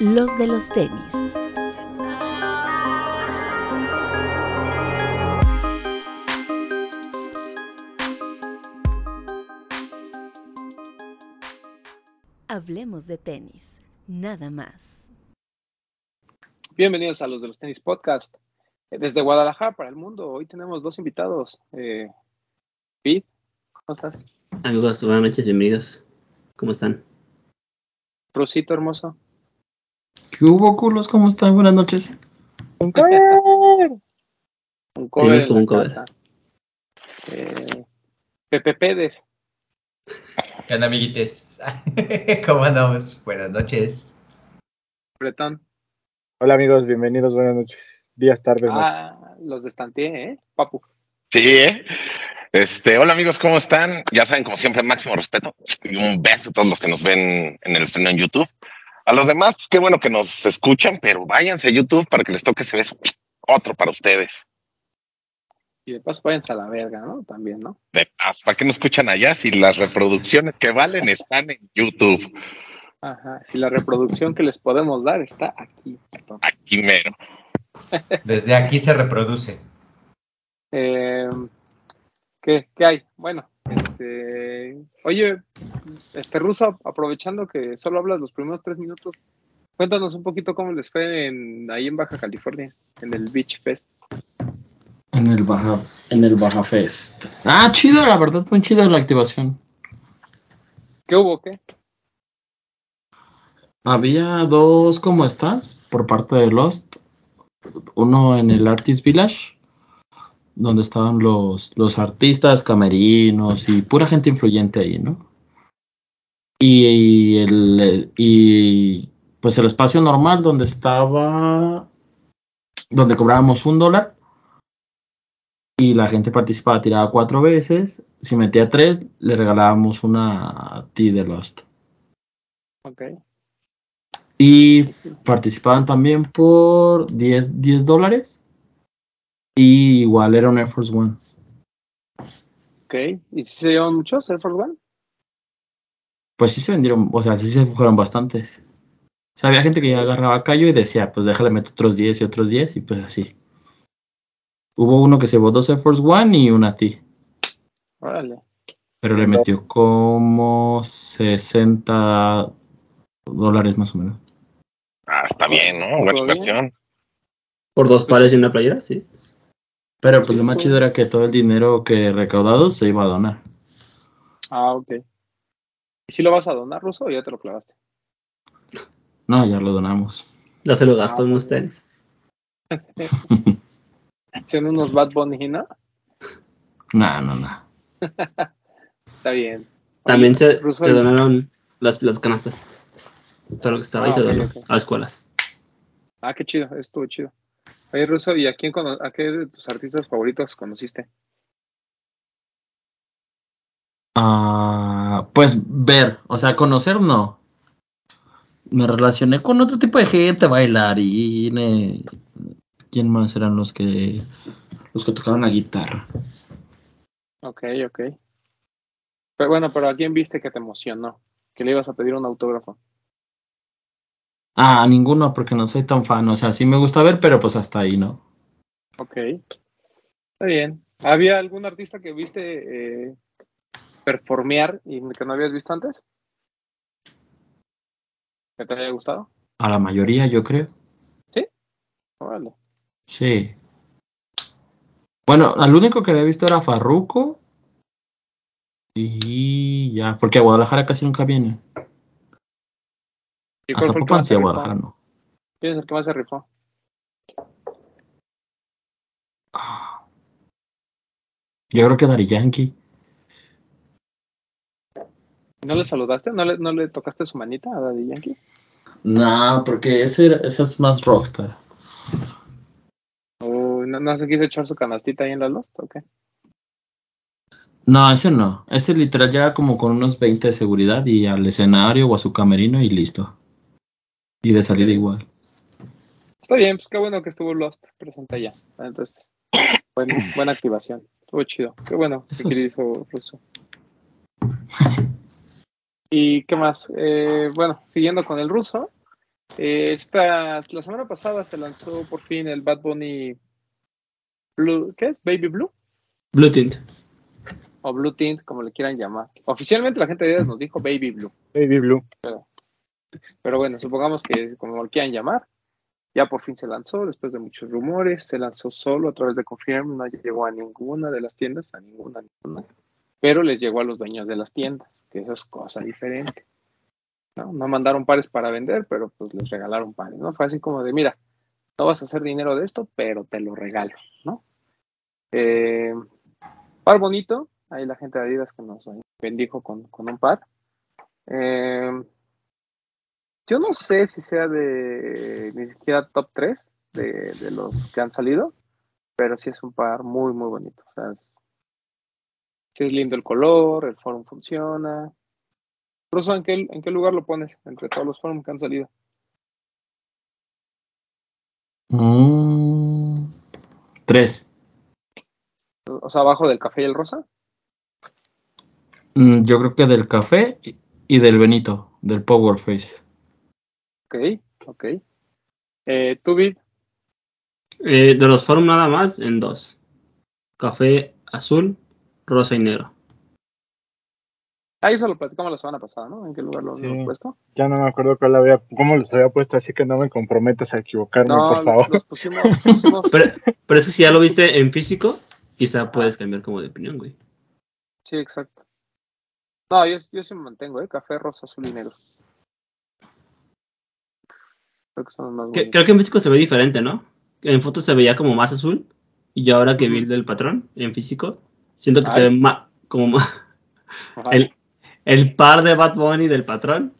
los de los tenis. Hablemos de tenis, nada más. Bienvenidos a los de los tenis podcast. Desde Guadalajara para el mundo, hoy tenemos dos invitados. Eh, Pete, ¿cómo estás? Amigos, buenas noches, bienvenidos. ¿Cómo están? Rusito hermoso. ¿Qué hubo, culos? ¿Cómo están? Buenas noches. Un cover. un cover. Con un cover. Eh, Pepe Pédez. ¿Qué onda, amiguites? ¿Cómo andamos? Buenas noches. Bretón. Hola amigos, bienvenidos, buenas noches. Días, tardes, noches. Ah, los de Stantier, ¿eh? Papu. Sí, ¿eh? Este, hola amigos, ¿cómo están? Ya saben, como siempre, máximo respeto y un beso a todos los que nos ven en el estreno en YouTube. A los demás, pues, qué bueno que nos escuchan, pero váyanse a YouTube para que les toque ese beso. Otro para ustedes. Y de paso váyanse a la verga, ¿no? También, ¿no? De paz, ¿para qué no escuchan allá si las reproducciones que valen están en YouTube? Ajá. Si la reproducción que les podemos dar está aquí. Aquí mero. Desde aquí se reproduce. Eh, ¿qué, ¿Qué hay? Bueno, este, oye, este ruso, aprovechando que solo hablas los primeros tres minutos, cuéntanos un poquito cómo les fue en, ahí en Baja California, en el Beach Fest. En el Baja, en el Baja Fest. Ah, chido, la verdad, muy chida la activación. ¿Qué hubo? ¿Qué? Había dos ¿Cómo estás? por parte de Lost. Uno en el Artist Village, donde estaban los, los artistas, camerinos y pura gente influyente ahí, ¿no? Y, el y pues el espacio normal donde estaba donde cobrábamos un dólar y la gente participaba, tiraba cuatro veces, si metía tres, le regalábamos una T de Lost. Ok. Y participaban también por 10, 10 dólares. Y igual era un Air Force One. Ok. ¿Y si se llevan muchos Air Force One? Pues sí se vendieron, o sea, sí se fueron bastantes. O sea, había gente que ya agarraba callo y decía, pues déjale meter otros 10 y otros 10 y pues así. Hubo uno que se llevó dos Air Force One y una T. Órale. Pero le metió como 60 dólares más o menos. Ah, está bien, ¿no? Buena inversión. Por dos pares y una playera, sí. Pero pues lo más pues. chido era que todo el dinero que recaudado se iba a donar. Ah, ok. ¿Y si lo vas a donar, Ruso, o ya te lo clavaste? No, ya lo donamos. Ya se lo Ah, en bien. tenis. ¿Son unos Bad Bunny, no? No, no, no. Está bien. También Oye, se, Ruso, se ¿y- donaron las, las canastas. Todo lo que estaba ahí Ah, se donó a escuelas. Ah, qué chido, estuvo chido. Oye, Ruso, ¿y a quién cono- a qué de tus artistas favoritos conociste? Ah, pues ver, o sea, conocer no. Me relacioné con otro tipo de gente, bailarines. ¿Quién más eran los que los que tocaban la guitarra? Ok, ok. Pero bueno, pero ¿a quién viste que te emocionó? Que le ibas a pedir un autógrafo. Ah, ninguno, porque no soy tan fan. O sea, sí me gusta ver, pero pues hasta ahí, ¿no? Ok. Está bien. ¿Había algún artista que viste eh, performear y que no habías visto antes? ¿Que te haya gustado? A la mayoría, yo creo. Órale. Sí. Bueno, al único que había visto era Farruko. Y ya, porque a Guadalajara casi nunca viene. ¿Y cuál fue el que más se? Guadalajara no. ¿Quién es el que más se rifó? Ah. Yo creo que Dari Yankee. ¿No le saludaste? ¿No le, no le tocaste su manita a Daddy Yankee? No, porque ese, ese es más rockstar. ¿O no, no se quiso echar su canastita ahí en la Lost? ¿O qué? No, ese no. Ese literal llega como con unos 20 de seguridad y al escenario o a su camerino y listo. Y de salida igual. Está bien, pues qué bueno que estuvo Lost presente ya. Entonces, buen- buena activación. Estuvo chido. Qué bueno, es- querido ruso. ¿Y qué más? Eh, bueno, siguiendo con el ruso, Eh, esta, la semana pasada se lanzó por fin el Bad Bunny Blue, ¿qué es? Baby Blue Blue Tint. o Blue Tint, como le quieran llamar. Oficialmente la gente de Adidas nos dijo Baby Blue, Baby Blue. pero bueno, supongamos que como lo quieran llamar, ya por fin se lanzó después de muchos rumores, se lanzó solo a través de Confirm, no llegó a ninguna de las tiendas, a ninguna, ninguna, pero les llegó a los dueños de las tiendas, que eso es cosa diferente. ¿no? no mandaron pares para vender, pero pues les regalaron pares, ¿no? Fue así como de, mira, no vas a hacer dinero de esto, pero te lo regalo, ¿no? Eh, par bonito, ahí la gente de Adidas que nos bendijo con, con un par. Eh, yo no sé si sea de ni siquiera top 3 de, de los que han salido, pero sí es un par muy, muy bonito. O sea, es, sí es lindo el color, el forum funciona. Incluso, ¿en qué, ¿en qué lugar lo pones entre todos los forums que han salido? Mm, tres. O sea, abajo del café y el rosa. Mm, yo creo que del café y- y del Benito, del Power Face. Ok, ok. Eh, ¿Tú, Vid? Eh, de los forum nada más, en dos. Café azul, rosa y negro. Ah, eso lo platicamos la semana pasada, ¿no? ¿En qué lugar lo Sí. hemos puesto? Ya no me acuerdo cuál había, cómo los había puesto, así que no me comprometas a equivocarme, No, por los, favor. los pusimos, pusimos Pero, pero es que si ya lo viste en físico, quizá puedes cambiar como de opinión, güey. Sí, exacto. No, yo, yo sí me mantengo, ¿eh? Café, rosa, azul y negro. Creo que son los más Que- bonitos. creo que en físico se ve diferente, ¿no? En fotos se veía como más azul. Y yo ahora que vi el del patrón en físico, siento que Ay. se ve más como más. El, el par de Bad Bunny del patrón,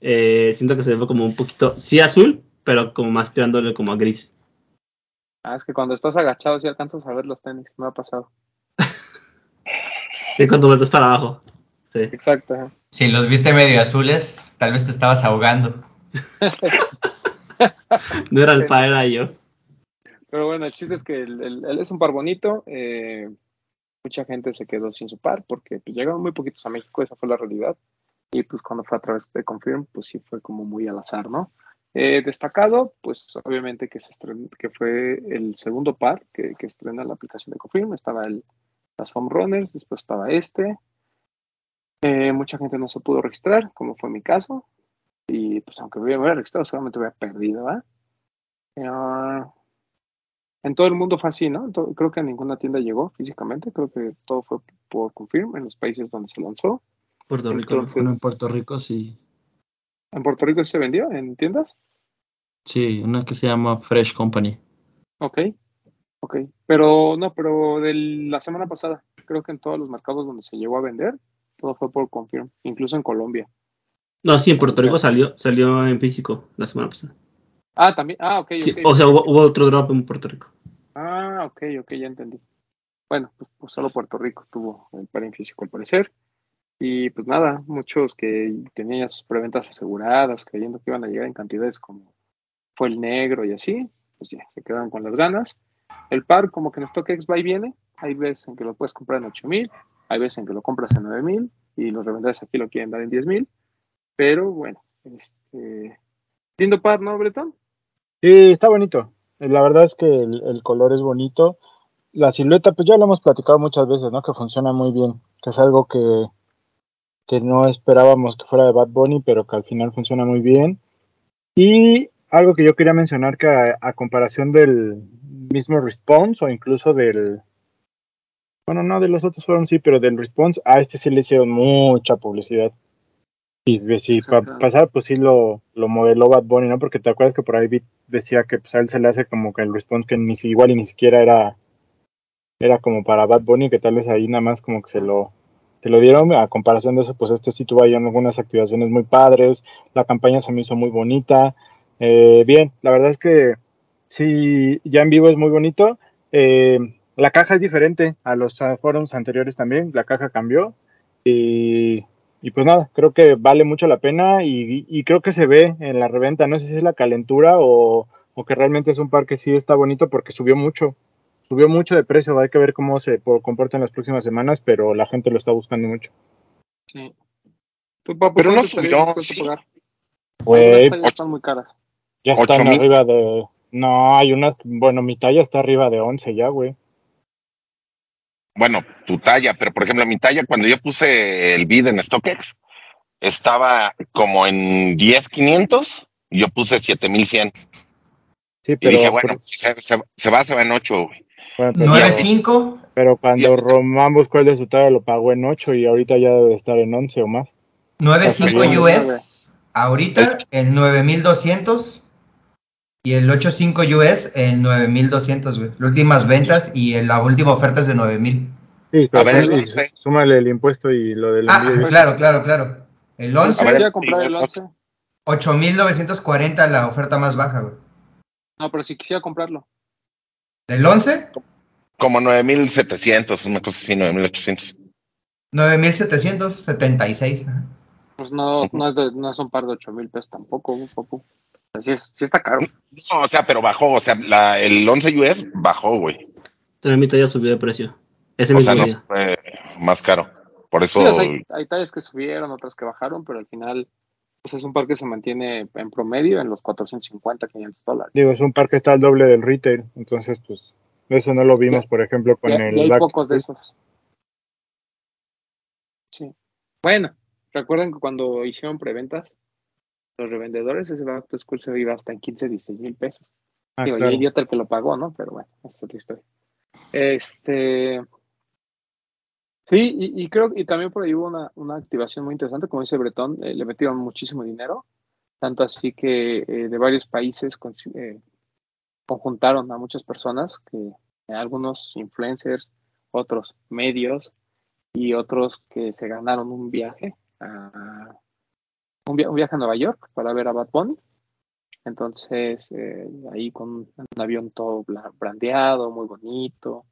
eh, siento que se ve como un poquito, sí azul, pero como más tirándole como a gris. Ah, es que cuando estás agachado sí alcanzas a ver los tenis, me ha pasado. Sí, cuando vueltas para abajo. Sí. Exacto. Si los viste medio azules, tal vez te estabas ahogando. No era el par, era yo. Pero bueno, el chiste es que el es un par bonito. eh, mucha gente se quedó sin su par porque pues, llegaron muy poquitos a México, esa fue la realidad. Y pues cuando fue a través de Confirm, pues sí fue como muy al azar, ¿no? Eh, destacado, pues obviamente que, se estren- que fue el segundo par que, que estrena la aplicación de Confirm. Estaba el, las Home Runners, después estaba este. Eh, mucha gente no se pudo registrar, como fue mi caso. Y pues aunque me hubiera registrado, seguramente hubiera perdido, ¿verdad? Ah, en todo el mundo fue así, ¿no? Todo- creo que a ninguna tienda llegó físicamente, creo que todo fue por Confirm en los países donde se lanzó. Puerto Rico. Entonces- Bueno, en Puerto Rico sí. ¿En Puerto Rico se vendió en tiendas? Sí, una que se llama Fresh Company. Ok, ok. Pero no, pero de la semana pasada, creo que en todos los mercados donde se llegó a vender, todo fue por Confirm, incluso en Colombia. No, sí, en Puerto Rico salió, salió en físico la semana pasada. Ah, también, ah, ok, Sí, o sea, hubo, hubo otro drop en Puerto Rico. Ah, ok, ok, ya entendí. Bueno, pues, pues solo Puerto Rico tuvo el par en físico al parecer. Y pues nada, muchos que tenían ya sus preventas aseguradas, creyendo que iban a llegar en cantidades como fue el negro y así, pues ya, se quedaron con las ganas. El par como que en StockX va y viene, hay veces en que lo puedes comprar en 8000, hay veces en que lo compras en 9000 y los revendedores aquí lo quieren dar en 10000, pero bueno, este lindo par, ¿no, Bretón? Sí, está bonito. La verdad es que el, el color es bonito. La silueta, pues ya lo hemos platicado muchas veces, ¿no? Que funciona muy bien, que es algo que, que no esperábamos que fuera de Bad Bunny, pero que al final funciona muy bien. Y algo que yo quería mencionar que a, a comparación del mismo Response o incluso del, bueno, no de los otros fueron sí, pero del Response, a este sí le hicieron mucha publicidad. Y si pa- Exacto. pasar, pues sí lo, lo modeló Bad Bunny, ¿no? Porque te acuerdas que por ahí decía que pues, a él se le hace como que el response que ni si- igual y ni siquiera era era como para Bad Bunny, que tal vez ahí nada más como que se lo se lo dieron. A comparación de eso, pues este sí tuvo ahí algunas activaciones muy padres. La campaña se me hizo muy bonita. Eh, bien, la verdad es que sí, ya en vivo es muy bonito. Eh, la caja es diferente a los forums anteriores también. La caja cambió. Y, y pues nada, creo que vale mucho la pena y, y creo que se ve en la reventa. No sé si es la calentura o, o que realmente es un par que sí está bonito porque subió mucho. Subió mucho de precio. Hay que ver cómo se po- comporta en las próximas semanas, pero la gente lo está buscando mucho. Sí. ¿Tú, papu, Pero no subió, sí. Algunas tallas están muy caras. ya ocho están arriba de. No, hay unas. Bueno, mi talla está arriba de 11 ya, güey. Bueno, tu talla, pero por ejemplo, mi talla, cuando yo puse el bid en StockX, estaba como en 10,500 y yo puse 7100. Sí, Y pero. dije, bueno, si se, se- se va, se va en 8, güey. bueno, pero, 9.5, pero cuando. Román buscó el de su talla lo pagó en 8 y ahorita ya debe estar en 11 o más. 9.5 Hasta US. Ahorita el 9200 y el 85 US en 9200, güey. Las últimas ventas y la última oferta es de 9000. Sí, pero A ver, el súmale- 11. súmale el impuesto y lo del Ah, envío. claro, claro, claro. El A 11, ver, comprar el igual, 11. 8940 la oferta más baja, güey. No, pero si quisiera comprarlo. Del 11, Como 9700, una cosa así, 9800. 9776. ajá. Pues no, no, es, de- no es un par de 8 mil pesos tampoco, papu. Es, sí está caro. No, o sea, pero bajó, o sea, la, el 11 US bajó, güey. También mi talla subió de precio. Ese O mismo sea, no día. fue más caro. Por eso, Sí, o sea, hay, hay tallas que subieron, otras que bajaron, pero al final pues es un par que se mantiene en promedio en los 450, 500 dólares. Digo, es un par que está al doble del retail. Entonces, pues, eso no lo vimos, por ejemplo, con Ya- el. ya hay Black pocos de esos. Sí. Bueno, recuerden que cuando hicieron preventas, los revendedores, ese Back to School se iba hasta en 15, 16 mil pesos. Ah, Digo, claro. idiota el que lo pagó, ¿no? Pero bueno, esa es otra historia. Este. Sí, y, y creo y también por ahí hubo una, una activación muy interesante, como dice Bretón, eh, le metieron muchísimo dinero, tanto así que eh, de varios países eh, conjuntaron a muchas personas, que algunos influencers, otros medios y otros que se ganaron un viaje a un, via- un viaje a Nueva York para ver a Bad Bunny. Entonces, eh, ahí con un avión todo brandeado, muy bonito,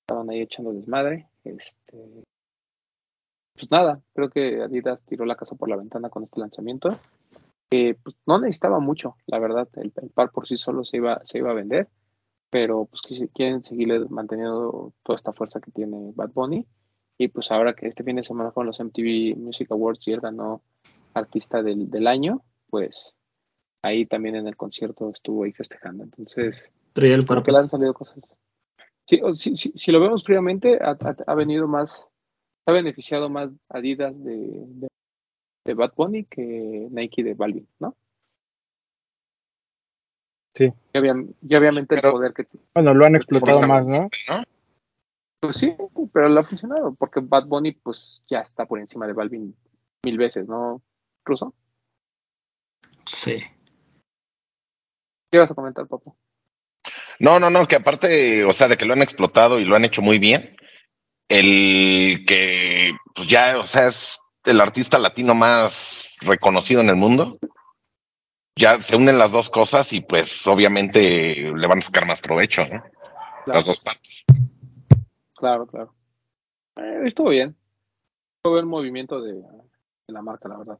estaban ahí echando desmadre. Este, pues nada, creo que Adidas tiró la casa por la ventana con este lanzamiento. pues, no necesitaba mucho, la verdad, el, par por sí solo se iba, se iba a vender, pero pues que quieren seguirle manteniendo toda esta fuerza que tiene Bad Bunny. Y pues ahora que este fin de semana con los MTV Music Awards y él ganó artista del, del año, pues ahí también en el concierto estuvo ahí festejando. Entonces, que le han salido cosas. Sí, o- si, si- si lo vemos fríamente, ha, ha- ha venido más, ha beneficiado más Adidas de, de, de Bad Bunny que Nike de Balvin, ¿no? Sí. Y, obvia- y obviamente Pero- el poder que Bueno, lo han explotado más, ¿no? ¿no? Pues sí, pero le ha funcionado, porque Bad Bunny pues ya está por encima de Balvin mil veces, ¿no, Ruso? Sí. ¿Qué vas a comentar, Papo? No, no, no, que aparte, o sea, de que lo han explotado y lo han hecho muy bien, el que pues ya, o sea, es el artista latino más reconocido en el mundo, ya se unen las dos cosas y pues obviamente le van a sacar más provecho, ¿no? Las dos partes. Claro, claro. Eh, estuvo bien. Fue buen movimiento de, de la marca, la verdad.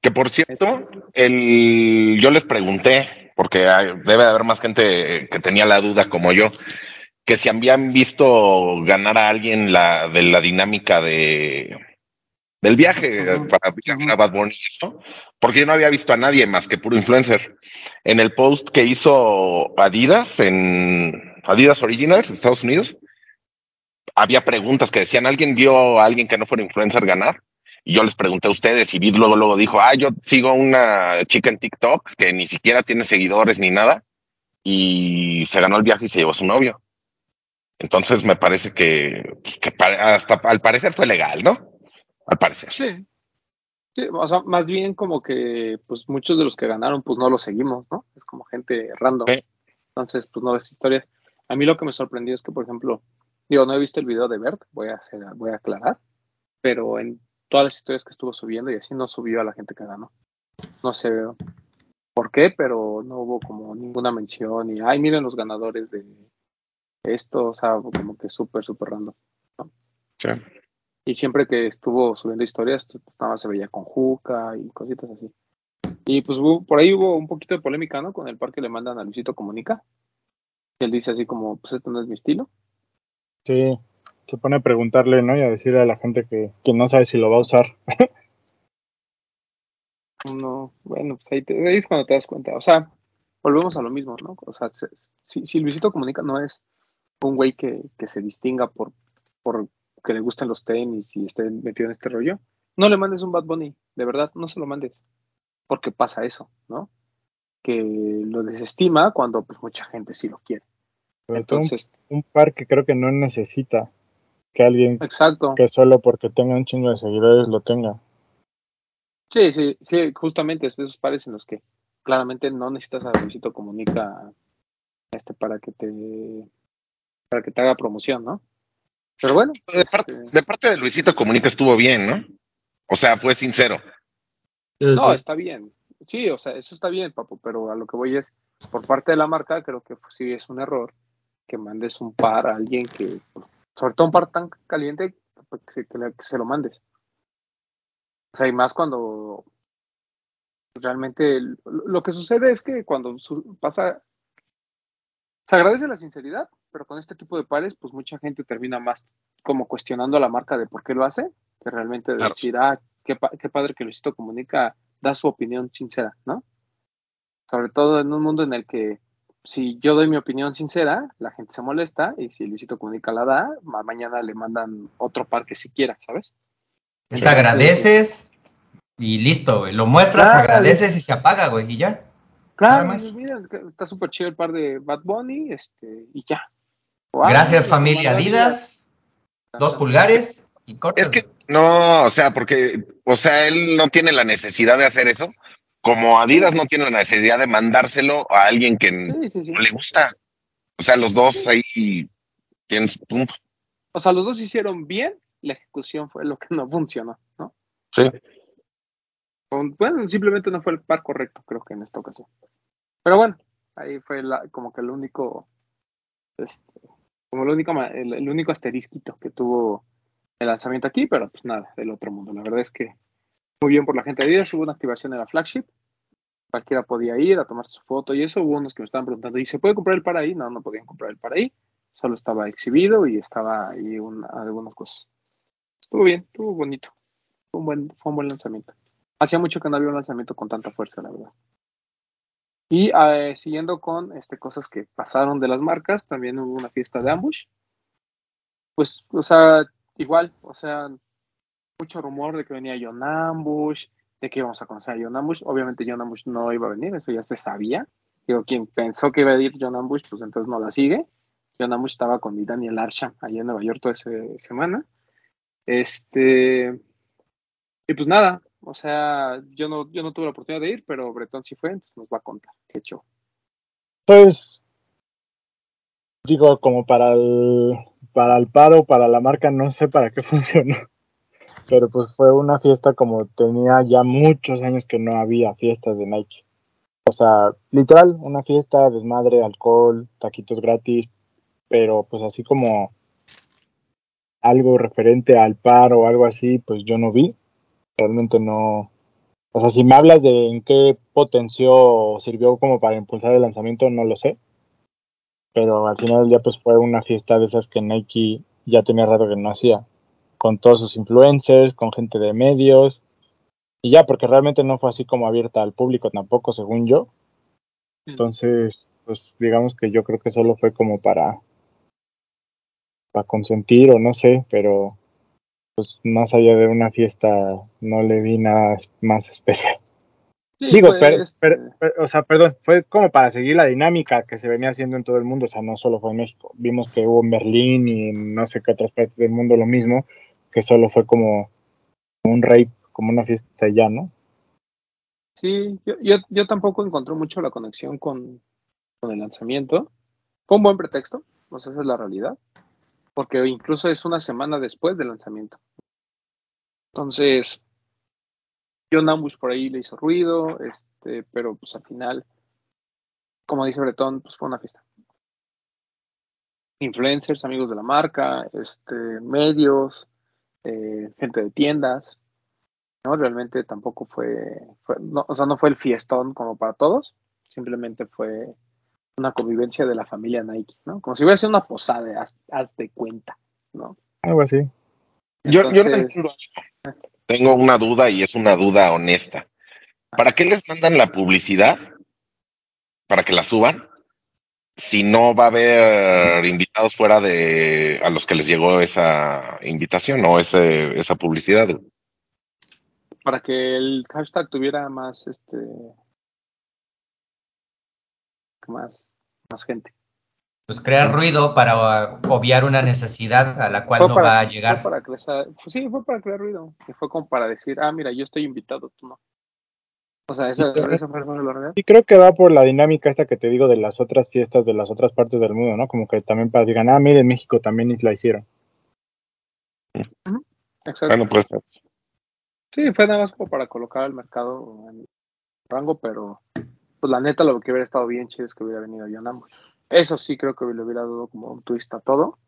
Que por cierto, el, yo les pregunté, porque hay- debe de haber más gente que tenía la duda como yo, que si habían visto ganar a alguien la de la dinámica de del viaje para viajar a Bad Bunny y esto, porque yo no había visto a nadie más que puro influencer. En el post que hizo Adidas en Adidas Originals, Estados Unidos, había preguntas que decían, ¿alguien vio a alguien que no fuera influencer ganar? Y yo les pregunté a ustedes y Vid luego, luego dijo, ah, yo sigo una chica en TikTok que ni siquiera tiene seguidores ni nada y se ganó el viaje y se llevó a su novio. Entonces me parece que, pues, que hasta al parecer fue legal, ¿no? Al parecer. Sí. Sí, o sea, más bien como que pues muchos de los que ganaron pues no los seguimos, ¿no? Es como gente random. Sí. Entonces, pues no ves historias. A mí lo que me sorprendió es que, por ejemplo, digo, no he visto el video de Bert, voy a hacer, voy a aclarar, pero en todas las historias que estuvo subiendo y así no subió a la gente que ganó. No sé por qué, pero no hubo como ninguna mención y, ay, miren los ganadores de esto, o sea, como que súper, súper random. Sí. Y siempre que estuvo subiendo historias, pues, nada más se veía con Juca y cositas así. Y pues hubo- por ahí hubo un poquito de polémica, ¿no? Con el par que le mandan a Luisito Comunica. Él dice así como, pues esto no es mi estilo. Sí. Se pone a preguntarle, ¿no? Y a decirle a la gente que, que no sabe si lo va a usar. No, bueno, pues ahí, te- ahí es cuando te das cuenta. O sea, volvemos a lo mismo, ¿no? O sea, se- si, si Luisito Comunica no es un güey que, que se distinga por, por que le gusten los tenis y esté metido en este rollo, no le mandes un Bad Bunny, de verdad, no se lo mandes. Porque pasa eso, ¿no? Que lo desestima cuando pues mucha gente sí lo quiere. Un, Entonces, un par que creo que no necesita que alguien exacto. que solo porque tenga un chingo de seguidores lo tenga. Sí, sí, sí, justamente es de esos pares en los que claramente no necesitas a Luisito Comunica este para que te para que te haga promoción, ¿no? Pero bueno, De parte, este, de parte de Luisito Comunica estuvo bien, ¿no? O sea, fue sincero. no, está bien. Sí, o sea, eso está bien, papu, pero a lo que voy es, por parte de la marca, creo que pues, sí es un error que mandes un par a alguien que, sobre todo un par tan caliente, pues, que, se- que le- que se lo mandes. O sea, y más cuando realmente el- lo que sucede es que cuando su- pasa, se agradece la sinceridad, pero con este tipo de pares, pues mucha gente termina más como cuestionando a la marca de por qué lo hace, que realmente Claro. decir, ah, qué, qué padre que Luisito Comunica da su opinión sincera, ¿no? Sobre todo en un mundo en el que si yo doy mi opinión sincera, la gente se molesta y si Luisito Comunica la da, ma- mañana le mandan otro par que siquiera, ¿sabes? Les Entonces, agradeces y listo, güey. Lo muestras, Claro. agradeces y se apaga, güey, y ya. Claro, más. dices, mira, está súper chido el par de Bad Bunny, este, y ya. Gracias, familia Adidas. Dos pulgares y cortas. Es que no, o sea, porque, o sea, él no tiene la necesidad de hacer eso, como Adidas no tiene la necesidad de mandárselo a alguien que Sí, sí, sí. no le gusta. O sea, los dos ahí tienen su punto. O sea, los dos hicieron bien, la ejecución fue lo que no funcionó, ¿no? Sí. Bueno, simplemente no fue el par correcto, creo que en esta ocasión. Pero bueno, ahí fue la, como que el único, este, como el único, el, el único asterisquito que tuvo el lanzamiento aquí, pero pues nada, del otro mundo. La verdad es que muy bien por la gente de Adidas, hubo una activación en la flagship, cualquiera podía ir a tomar su foto y eso, hubo unos que me estaban preguntando, ¿y se puede comprar el par ahí? No, no podían comprar el par ahí, solo estaba exhibido y estaba ahí una- algunas cosas. Estuvo bien, estuvo bonito, fue un buen, fue un buen lanzamiento. Hacía mucho que no había un lanzamiento con tanta fuerza, la verdad. Y eh, siguiendo con este, cosas que pasaron de las marcas, también hubo una fiesta de ambush. Pues, o sea, igual, o sea, mucho rumor de que venía John Ambush, de que íbamos a conocer a John Ambush. Obviamente John Ambush no iba a venir, eso ya se sabía. Digo, quien pensó que iba a ir John Ambush, pues entonces no la sigue. John Ambush estaba con mi Daniel Arsham allá en Nueva York toda esa semana. Este, y pues nada, o sea, yo no, yo no tuve la oportunidad de ir, pero Bretón sí fue, entonces nos va a contar qué show. Pues digo, como para el, para el paro, para la marca, no sé para qué funcionó. Pero pues fue una fiesta como tenía ya muchos años que no había fiestas de Nike. O sea, literal, una fiesta, desmadre, alcohol, taquitos gratis, pero pues así como algo referente al paro o algo así, pues yo no vi. Realmente no. O sea, si me hablas de en qué potenció o sirvió como para impulsar el lanzamiento, no lo sé pero al final del día pues fue una fiesta de esas que Nike ya tenía rato que no hacía, con todos sus influencers, con gente de medios, y ya, porque realmente no fue así como abierta al público tampoco, según yo. Entonces, pues digamos que yo creo que solo fue como para, para consentir o no sé, pero pues más allá de una fiesta no le vi nada más especial. Sí, Digo, pero, o sea, perdón, fue como para seguir la dinámica que se venía haciendo en todo el mundo, o sea, no solo fue en México. Vimos que hubo en Berlín y en no sé qué otras partes del mundo lo mismo, que solo fue como un rave, como una fiesta ya, ¿no? Sí, yo, yo, tampoco encontré mucho la conexión con, el lanzamiento. Fue un buen pretexto, sea, esa es la realidad, porque incluso es una semana después del lanzamiento. Entonces, John Ambush por ahí le hizo ruido, este, pero pues al final, como dice Bretón, pues fue una fiesta. Influencers, amigos de la marca, este, medios, eh, gente de tiendas, ¿no? Realmente tampoco fue, fue no, o sea, no fue el fiestón como para todos, simplemente fue una convivencia de la familia Nike, ¿no? Como si hubiera sido una posada, haz, haz de cuenta, ¿no? Algo así. Yo, yo. Tengo una duda y es una duda honesta. ¿Para qué les mandan la publicidad? Para que la suban. Si no va a haber invitados fuera de a los que les llegó esa invitación o ese, esa publicidad. Para que el hashtag tuviera más, este, más, más gente. Pues crear ruido para obviar una necesidad a la cual Fue no para- va a fue llegar. para crear, fue- sí, fue para crear ruido. Y fue como para decir, ah, mira, yo estoy invitado, tú no. O sea, esa, Sí, esa fue la realidad. Y creo que va por la dinámica esta que te digo de las otras fiestas de las otras partes del mundo, ¿no? Como que también para digan, ah, miren, México también la hicieron. Exacto. Bueno, pues Sí, fue nada más como para colocar al mercado en rango, pero pues la neta lo que hubiera estado bien chido es que hubiera venido John Ambush. Eso sí creo que le hubiera dado como un twist a todo.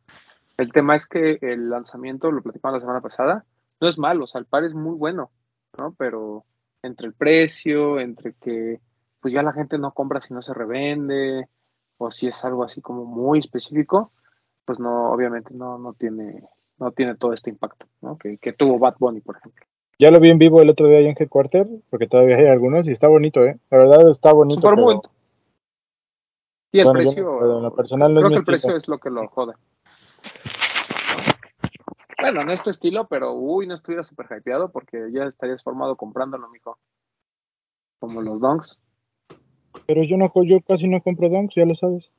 El tema es que el lanzamiento, lo platicamos la semana pasada, no es malo, o sea, el par es muy bueno, ¿no? Pero entre el precio, entre que pues ya la gente no compra si no se revende, o si es algo así como muy específico, pues no, obviamente no, no tiene, no tiene todo este impacto, ¿no? Que, que tuvo Bad Bunny, por ejemplo. Ya lo vi en vivo el otro día ahí en Headquarter, porque todavía hay algunos y está bonito, ¿eh? La verdad está bonito. Super pero- bonito. Y el Bueno, yo precio, en lo personal no creo que el precio es lo que lo jode. Bueno, no es tu estilo, pero uy, no estuviera súper hypeado porque ya estarías formado comprándolo, mijo. Como los donks, Pero yo no, yo casi no compro donks, ya lo sabes.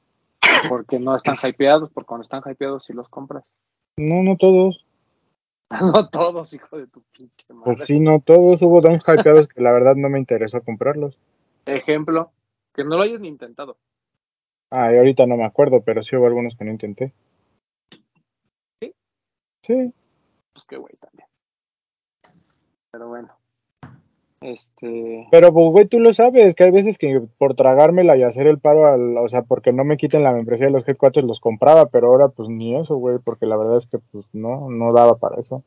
porque no están hypeados, porque cuando están hypeados sí los compras. No, no todos. No todos, hijo de tu pinche madre. Pues sí, no todos. Hubo donks hypeados que la verdad no me interesó comprarlos. Ejemplo, que no lo hayas ni intentado. Ah, y ahorita no me acuerdo, pero sí hubo algunos que no intenté. ¿Sí? Pues qué güey también. Pero bueno. Este. Pero, pues, güey, tú lo sabes, que hay veces que por tragármela y hacer el paro, al, o sea, porque no me quiten la membresía de los G4 los compraba, pero ahora pues ni eso, güey, porque la verdad es que pues no, no daba para eso.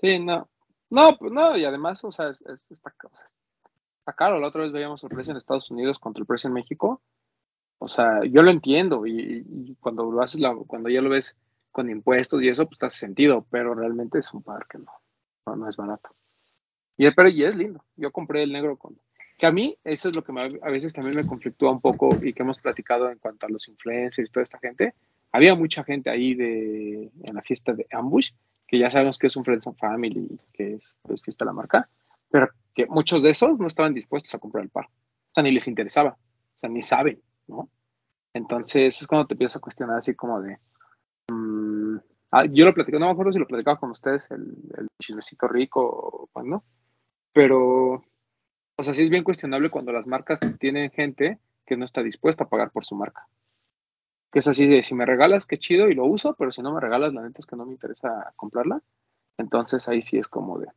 Sí, no. No, pues no, y además, o sea, es- es- está, o sea, está caro. La otra vez veíamos el precio en Estados Unidos contra el precio en México. O sea, yo lo entiendo y, y cuando lo haces, la- cuando ya lo ves con impuestos y eso, pues te hace sentido, pero realmente es un par que no, no, no es barato. Y, pero y es lindo. Yo compré el negro con... Que a mí eso es lo que me- a veces también me conflictúa un poco y que hemos platicado en cuanto a los influencers y toda esta gente. Había mucha gente ahí de, en la fiesta de Ambush, que ya sabemos que es un Friends and Family, que es pues, fiesta de la marca, pero que muchos de esos no estaban dispuestos a comprar el par. O sea, ni les interesaba. O sea, ni saben, ¿no? Entonces es cuando te empiezas a cuestionar así como de... mm, ah, yo lo platicé, no me acuerdo si lo platicaba con ustedes, el, el chismecito rico o cuando, pero, o sea, sí es bien cuestionable cuando las marcas tienen gente que no está dispuesta a pagar por su marca. Que es así de, si me regalas, qué chido y lo uso, pero si no me regalas, la neta es que no me interesa comprarla. Entonces ahí sí es como de,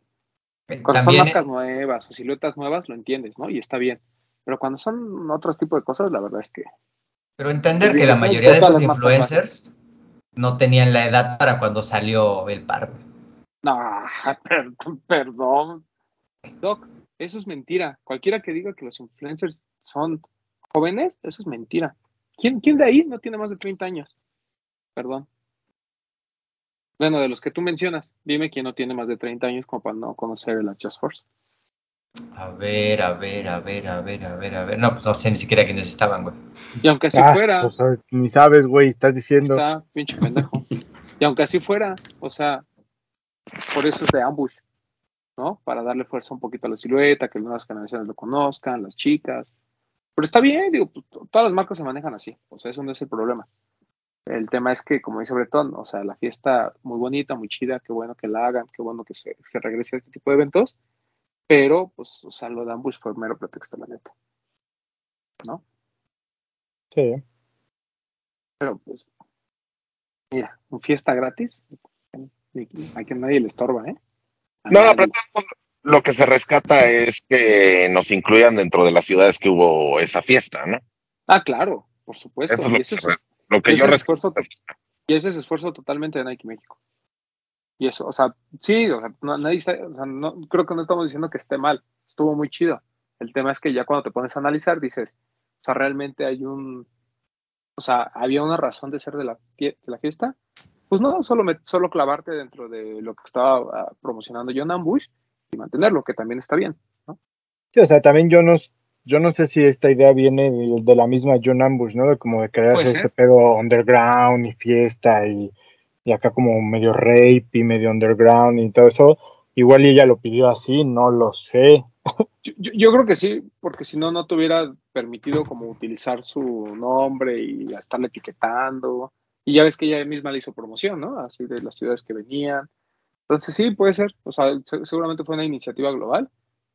Eh, cuando son marcas nuevas o siluetas nuevas, lo entiendes, ¿no? Y está bien. Pero cuando son otros tipos de cosas, la verdad es que pero entender que la mayoría de esos influencers no tenían la edad para cuando salió el par. No, perdón. Doc, eso es mentira. Cualquiera que diga que los influencers son jóvenes, eso es mentira. ¿Quién, quién de ahí no tiene más de 30 años? Perdón. Bueno, de los que tú mencionas, dime quién no tiene más de 30 años como para no conocer el Just Force. A ver, a ver, a ver, a ver, a ver, a ver. No, pues no sé ni siquiera quiénes estaban, güey. Y aunque así Ah, fuera, pues, ni sabes, güey, estás diciendo. está pinche pendejo. Y aunque así fuera, o sea, por eso es de ambush, ¿no? Para darle fuerza un poquito a la silueta, que las nuevas generaciones lo conozcan, las chicas. Pero está bien, digo, pues, to- todas las marcas se manejan así, o sea, eso no es el problema. El tema es que, como dice Bretón, o sea, la fiesta muy bonita, muy chida, qué bueno que la hagan, qué bueno que se, se regrese a este tipo de eventos, pero, pues, o sea, lo de ambush fue mero pretexto, la neta. ¿No? Sí. Pero, pues, mira, un fiesta gratis, a que nadie le estorba, ¿eh? A No, nadie. pero lo que se rescata es que nos incluyan dentro de las ciudades que hubo esa fiesta, ¿no? Ah, claro, por supuesto. Eso es y, lo que, es, lo que yo es rescato. esfuerzo- y ese es esfuerzo totalmente de Nike México. Y eso, o sea, sí, o sea, no, nadie está, o sea, no, creo que no estamos diciendo que esté mal, estuvo muy chido. El tema es que ya cuando te pones a analizar dices, o sea, realmente hay un, o sea, había una razón de ser de la, de la fiesta. Pues no, solo, me- solo clavarte dentro de lo que estaba ah, promocionando John Ambush y mantenerlo, que también está bien, ¿no? Sí, o sea, también yo no, yo no sé si esta idea viene de, de la misma John Ambush, ¿no? De como de ser. este pedo underground y fiesta y, y acá como medio rape y medio underground y todo eso. Igual ella lo pidió así, no lo sé. Yo, yo- creo que sí, porque si no, no te hubiera permitido como utilizar su nombre y estarle etiquetando. Y ya ves que ella misma le hizo promoción, ¿no? Así de las ciudades que venían. Entonces sí, puede ser. O sea, se- seguramente fue una iniciativa global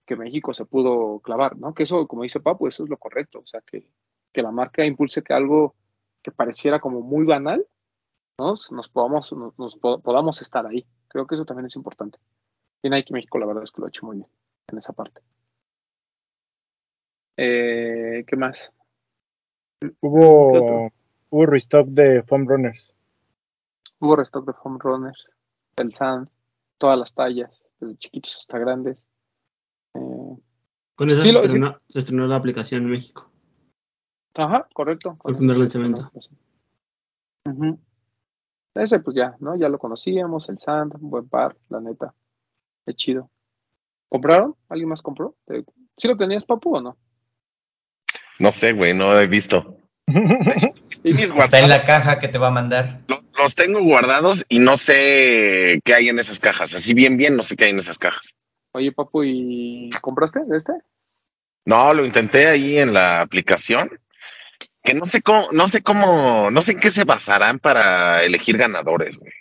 que México se pudo clavar, ¿no? Que eso, como dice Papu, eso es lo correcto. O sea, que, que la marca impulse que algo que pareciera como muy banal, ¿no? Nos podamos, nos, nos po- podamos estar ahí. Creo que eso también es importante. Y Nike México, la verdad es que lo ha hecho muy bien en esa parte. Eh, ¿Qué más? ¿Qué Hubo, hubo restock de foam runners. Hubo restock de foam runners, del Sand, todas las tallas, desde chiquitos hasta grandes. Eh, Con eso Sí, se, lo- estrenó, se estrenó la aplicación en México. ajá, correcto. Fue el con primer eso se lanzamiento. estrenó, pues. Ujú. Ese pues ya, ¿no? Ya lo conocíamos, el Sand, un buen par, la neta. Qué chido. ¿Compraron? ¿Alguien más compró? ¿Te- ¿Sí lo tenías, Papu, o no? No sé, güey, no he visto. Y mis Está en la caja que te va a mandar. lo- los tengo guardados y no sé qué hay en esas cajas. Así bien, bien, no sé qué hay en esas cajas. Oye, Papu, ¿y compraste de este? No, lo intenté ahí en la aplicación. Que no sé cómo, no sé cómo, no sé en qué se basarán para elegir ganadores, güey.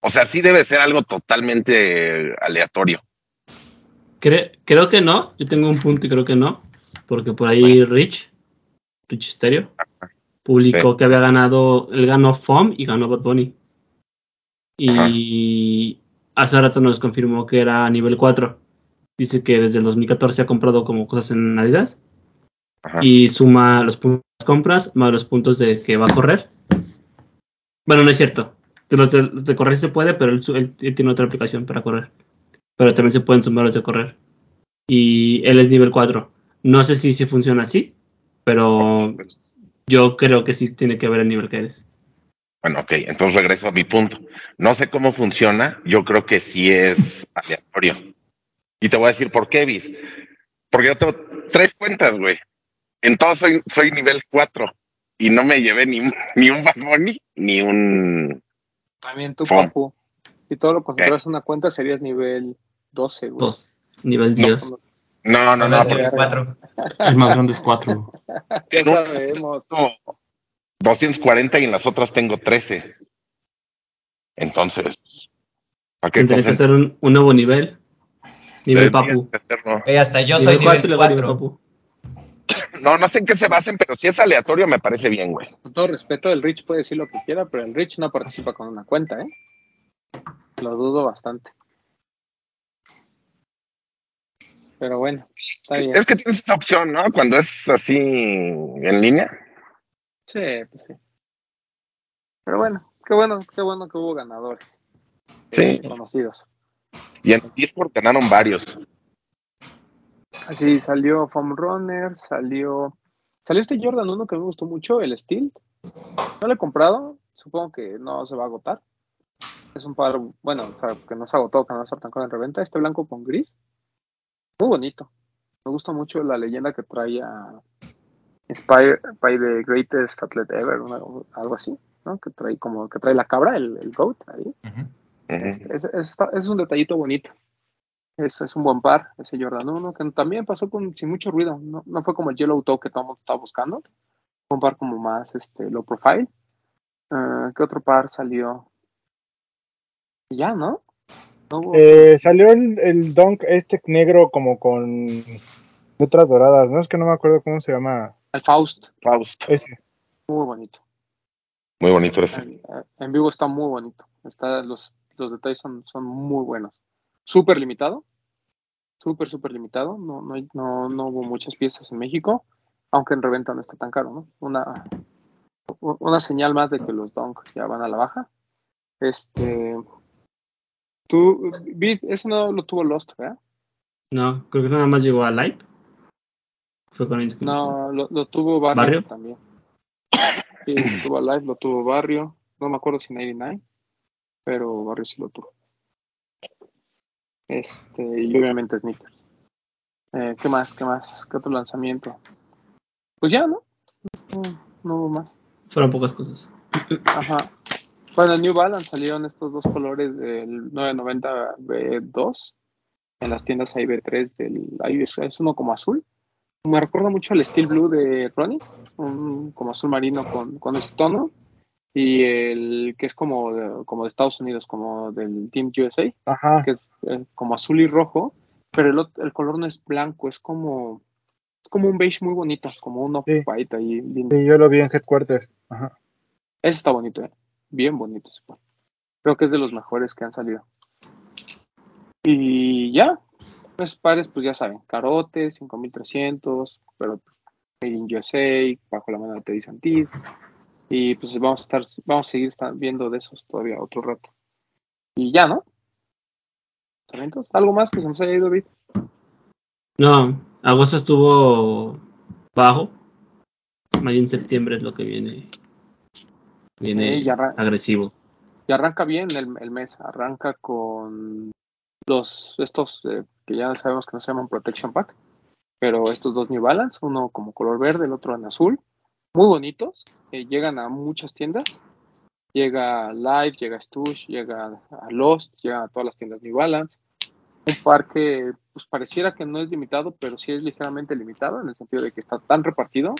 O sea, sí debe ser algo totalmente aleatorio. Cre- creo que no. Yo tengo un punto y creo que no. Porque por ahí Rich, Rich Stereo, publicó Sí. que había ganado. Él ganó FOM y ganó Bad Bunny. Y hace rato nos confirmó que era nivel 4. Dice que desde el 2014 ha comprado como cosas en Adidas. Ajá. y suma los puntos compras más los puntos de que va a correr. Bueno, no es cierto. De los de, correr sí se puede, pero él, tiene otra aplicación para correr. Pero también se pueden sumar los de correr. Y él es nivel 4. No sé si, si funciona así, pero yo creo que sí tiene que ver el nivel que eres. Bueno, ok, entonces regreso a mi punto. No sé cómo funciona, yo creo que sí es aleatorio. Y te voy a decir por qué, Vid. Porque yo tengo tres cuentas, güey. En todas soy, soy nivel 4 y no me llevé ni, un- ni un Bad Bunny ni un... También tú, Fom. Papu. Si todo lo consideras una cuenta, serías nivel 12, güey. 2. Nivel 10. No, no, Solo no, es porque nivel 4. El más grande es 4. Ya en sabemos. tengo 240 y en las otras tengo 13. Entonces, ¿para qué Tendría que hacer un, un nuevo nivel. Nivel Papu. Oye, hasta yo nivel soy 4 y nivel luego nivel 4. No, no sé en qué se basen, pero si es aleatorio me parece bien, güey. Con todo respeto, el Rich puede decir lo que quiera, pero el Rich no participa con una cuenta, ¿eh? Lo dudo bastante. Pero bueno, está bien. Es que tienes esa opción, ¿no? Cuando es así en línea. Sí, pues sí. Pero bueno, qué bueno, qué bueno que hubo ganadores. Sí. eh, conocidos. Y en Discord ganaron varios. Así salió Foam Runner, salió. Salió este Jordan 1 que me gustó mucho, el Steel. No lo he comprado, supongo que no se va a agotar. Es un par, bueno, o sea, que no se agotó, que no va a estar tan caro en reventa. Este blanco con gris. Muy bonito. Me gusta mucho la leyenda que trae a Inspire by the Greatest Athlete Ever, una- algo así, ¿no? Que trae como que trae la cabra, el, el goat ahí. Es, es un detallito bonito. Es, es un buen par, ese Jordan 1, que también pasó con, sin mucho ruido. No, no fue como el Yellow Toe que todo el mundo estaba buscando. Fue un par como más este, low profile. Ah, ¿Qué otro par salió? Ya, ¿no? No hubo- Eh, salió el, el Dunk este negro como con letras doradas, ¿no? Es que no me acuerdo cómo se llama El Faust, Faust. ese. muy bonito. Muy bonito ese. En, en vivo está muy bonito. Está, los, los detalles son, son muy buenos. Súper limitado. Súper, súper limitado. No, no, hay- no, no hubo muchas piezas en México. Aunque en reventa no está tan caro, ¿no? Una, una señal más de que los Dunk ya van a la baja. Este. Tú, Vid, ese no lo tuvo Lost, ¿verdad? No, creo que nada más llegó a Live. Fue con. No, lo, lo tuvo Barrio, ¿Barrio? también. Sí, lo tuvo Live, lo tuvo Barrio. No me acuerdo si 99, pero Barrio sí lo tuvo. Este, y obviamente Sneakers. Eh, ¿Qué más? ¿Qué más? ¿Qué otro lanzamiento? Pues ya, ¿no? No, no hubo más. Fueron pocas cosas. Ajá. Bueno, en New Balance salieron estos dos colores del 990 B2 en las tiendas IB3 del ahí es, es uno como azul. Me recuerda mucho al Steel Blue de Ronnie, un como azul marino con, con este tono. Y el que es como de, como de Estados Unidos, como del Team USA, Ajá. que es eh, como azul y rojo, pero el, el color no es blanco, es como es como un beige muy bonito, como un Sí. off-white ahí lindo. Sí, yo lo vi en Headquarters. Ajá. Ese está bonito, ¿eh? Bien bonito. Creo que es de los mejores que han salido. Y ya, esos pares, pues ya saben, Carote, 5300, pero Made in USA, bajo la mano de Teddy Santis. Y pues vamos a estar, vamos a seguir viendo de esos todavía otro rato. Y ya, ¿no? ¿Algo más que se nos haya ido, David? No, agosto estuvo bajo. Más bien septiembre es lo que viene. Viene Sí, agresivo. Y arranca bien el, el mes, arranca con los estos eh, que ya sabemos que no se llaman Protection Pack, pero estos dos New Balance, uno como color verde, el otro en azul, muy bonitos, eh, llegan a muchas tiendas, llega Live, llega Stush, llega a Lost, llega a todas las tiendas New Balance, un par que pues pareciera que no es limitado, pero sí es ligeramente limitado, en el sentido de que está tan repartido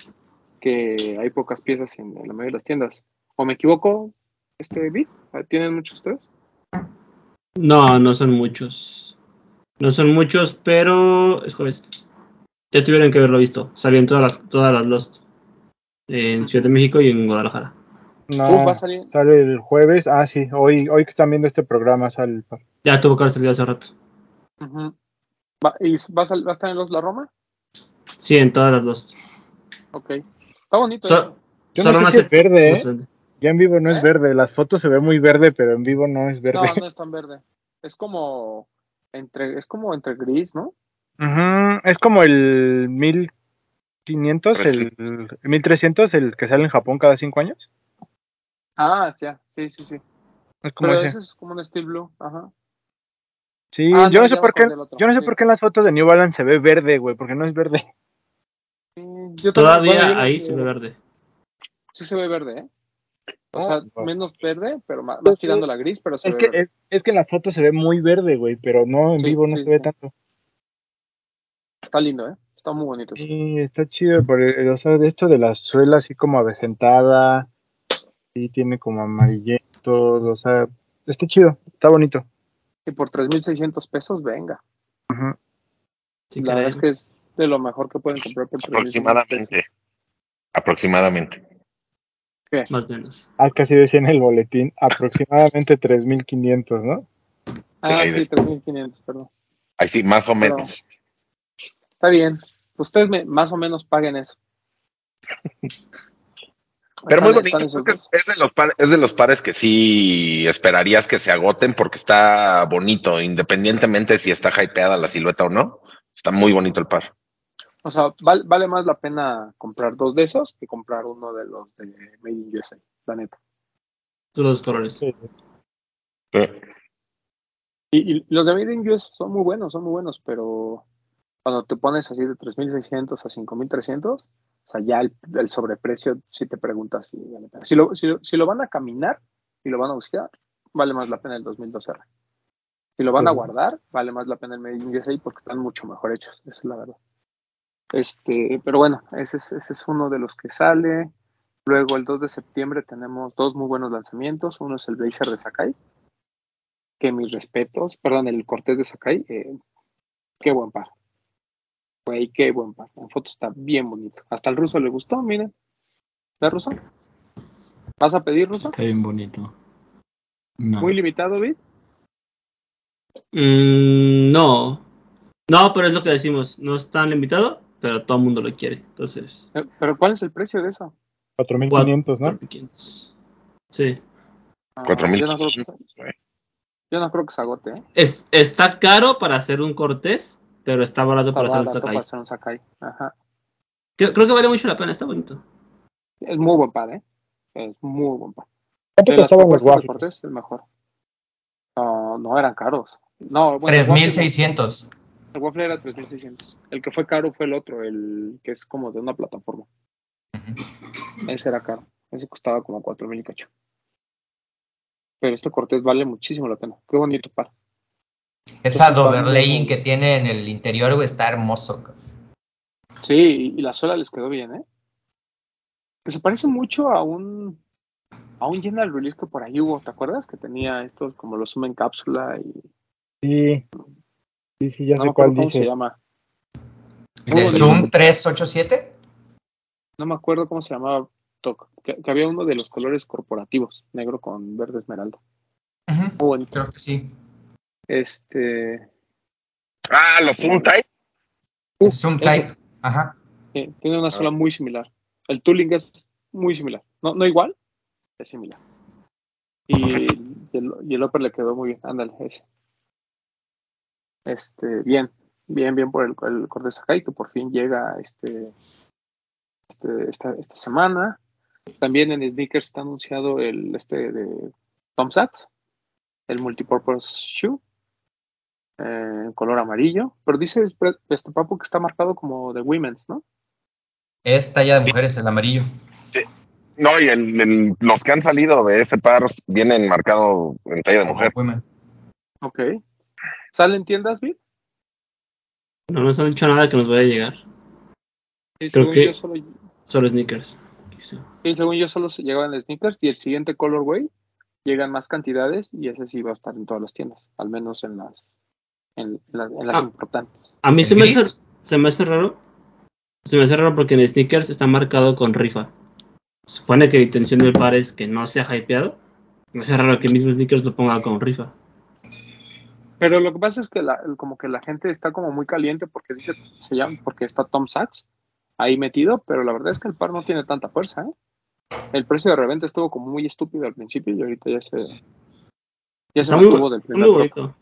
que hay pocas piezas en, la mayoría de las tiendas. ¿O me equivoco, este bit? ¿Tienen muchos ustedes? No, no son muchos. No son muchos, pero es jueves. Ya tuvieron que haberlo visto. Salían todas las, todas las Lost en Ciudad de México y en Guadalajara. No, uh, va a salir. sale el jueves. Ah, sí, hoy, hoy que están viendo este programa sale. Ya tuvo que haber salido hace rato. Uh ¿Va, ¿Y va a, estar en los La Roma? Sí, en todas las dos. Ok. Está bonito. ¿eh? Solo es verde. ¿eh? Ya en vivo no es ¿Eh? verde. Las fotos se ve muy verde, pero en vivo no es verde. No, no es tan verde. Es como entre, es como entre gris, ¿no? Uh. Es como el mil 500, el 1300, el que sale en Japón cada cinco años. Ah, ya, sí, sí, sí. Es como Pero ese. es como un Steel Blue, ajá. Sí, ah, yo no, sé por qué, yo no sé por qué en las fotos de New Balance se ve verde, güey, porque no es verde. Todavía ahí se ve verde. Sí se ve verde, ¿eh? O sea, oh, menos verde, pero pues más, tirando la gris, pero se es que. Es, que en las fotos se ve muy verde, güey, pero no en vivo no se ve tanto. Está lindo, ¿eh? Está muy bonito. Sí, está chido, por el- o sea, de esto de la suela así como avejentada, sí tiene como amarillento, o sea, está chido, está bonito. Y por 3.600 pesos, venga. Si la verdad es que es de lo mejor que pueden comprar por 3.600 pesos. Aproximadamente. Aproximadamente. Más o menos. Ah, casi decía en el boletín, aproximadamente 3500, ¿no? Ah, ahí sí, de- 3.500, perdón. Ahí sí, más o Pero- menos. Está bien. Ustedes me, más o menos paguen eso. Pero muy bonito. es, de los pares, es de los pares que sí esperarías que se agoten porque está bonito, independientemente si está hypeada la silueta o no. Está muy bonito el par. O sea, val- vale más la pena comprar dos de esos que comprar uno de los de Made in USA, la neta. Todos los colores. Sí. Y, y los de Made in USA son muy buenos, son muy buenos, pero cuando te pones así de 3.600 a 5.300, o sea, ya el, el sobreprecio, si te preguntas si. Si lo, si, lo, si lo van a caminar y lo van a buscar, vale más la pena el 2012R. Si lo van a guardar, vale más la pena el in USA porque están mucho mejor hechos, esa es la verdad. Este, pero bueno, ese es, ese es uno de los que sale. Luego el 2 de septiembre tenemos dos muy buenos lanzamientos. Uno es el Blazer de Sakai, que mis respetos, perdón, el Cortés de Sakai, eh, qué buen par. Güey, qué buen par. En foto está bien bonito. Hasta el ruso le gustó, miren. ¿Ves, ruso? ¿Vas a pedir, ruso? Está bien bonito. No. Muy limitado, Vid. Mm, no. No, pero es lo que decimos. No es tan limitado, pero todo el mundo lo quiere. Entonces, Eh, Pero ¿cuál es el precio de eso? 4500, ¿no? 4.500. Sí. Ah, Cuatro mil yo, no creo que, quinientos, güey. yo no creo que se agote, ¿eh? Es, está caro para hacer un Cortés, pero está barato Está para hacer un Sakai. para hacer un Sakai. Ajá. Creo, creo que vale mucho la pena, está bonito. Es muy buen par, ¿eh? Es muy buen par. ¿Cuánto costaban los? Cortés, el mejor. No, no eran caros. No, bueno, Waffle no. 3600. El waffle era 3600. El que fue caro fue el otro, el que es como de una plataforma. Ese era caro. Ese costaba como 4000 y cacho. Pero este Cortés vale muchísimo la pena. Qué bonito par. Esa cuando- que tiene en el interior, güey, está hermoso. cabrón. Sí, y, la suela les quedó bien, ¿eh? Que se parece mucho a un a un general release que por ahí hubo, ¿te acuerdas? Que tenía estos como los Zoom en cápsula y Sí, sí, sí, ya no sé me cuál acuerdo cómo dice. se llama. ¿El. Zoom 387? No me acuerdo cómo se llamaba. Toc, Que, que había uno de los colores corporativos, negro con verde esmeralda. Creo que sí. Este, Ah, los Zoom Type. Zoom. Type. Ajá. sí, tiene una suela muy similar. El tooling es muy similar. No, no igual, es similar. Y, y el, y el upper le quedó muy bien. Ándale, ese. Este, bien, bien, bien por el, el Corte Sakai, que por fin llega este, este, esta, esta semana. También en Sneakers está anunciado el este de Tom Sachs, el Multipurpose Shoe, eh, en color amarillo. Pero dice este papo que está marcado como de Women's, ¿no? Es talla de mujeres, el amarillo. No, y el- el- los que han salido de ese par vienen marcados en talla de mujer. Women. Ok. ¿Sale en tiendas, Bit? No nos han dicho nada que nos vaya a llegar. Sí, Creo según, que- yo solo, Solo sneakers. quizá. sí, según yo solo se llegaban en sneakers y el siguiente colorway llegan más cantidades y ese sí va a estar en todas las tiendas, al menos en las en, las- en las Ah. importantes. A mí ¿El se me, hace, se me hace raro. Se me hace raro porque en sneakers está marcado con rifa. Se supone que la intención del par es que no sea hypeado. Me hace raro que el mismo sneakers lo ponga con rifa. Pero lo que pasa es que la, como que la gente está como muy caliente porque dice se llama porque está Tom Sachs ahí metido, pero la verdad es que el par no tiene tanta fuerza, ¿eh? El precio de reventa estuvo como muy estúpido al principio y ahorita ya se ya se muy, mantuvo del muy primer drop.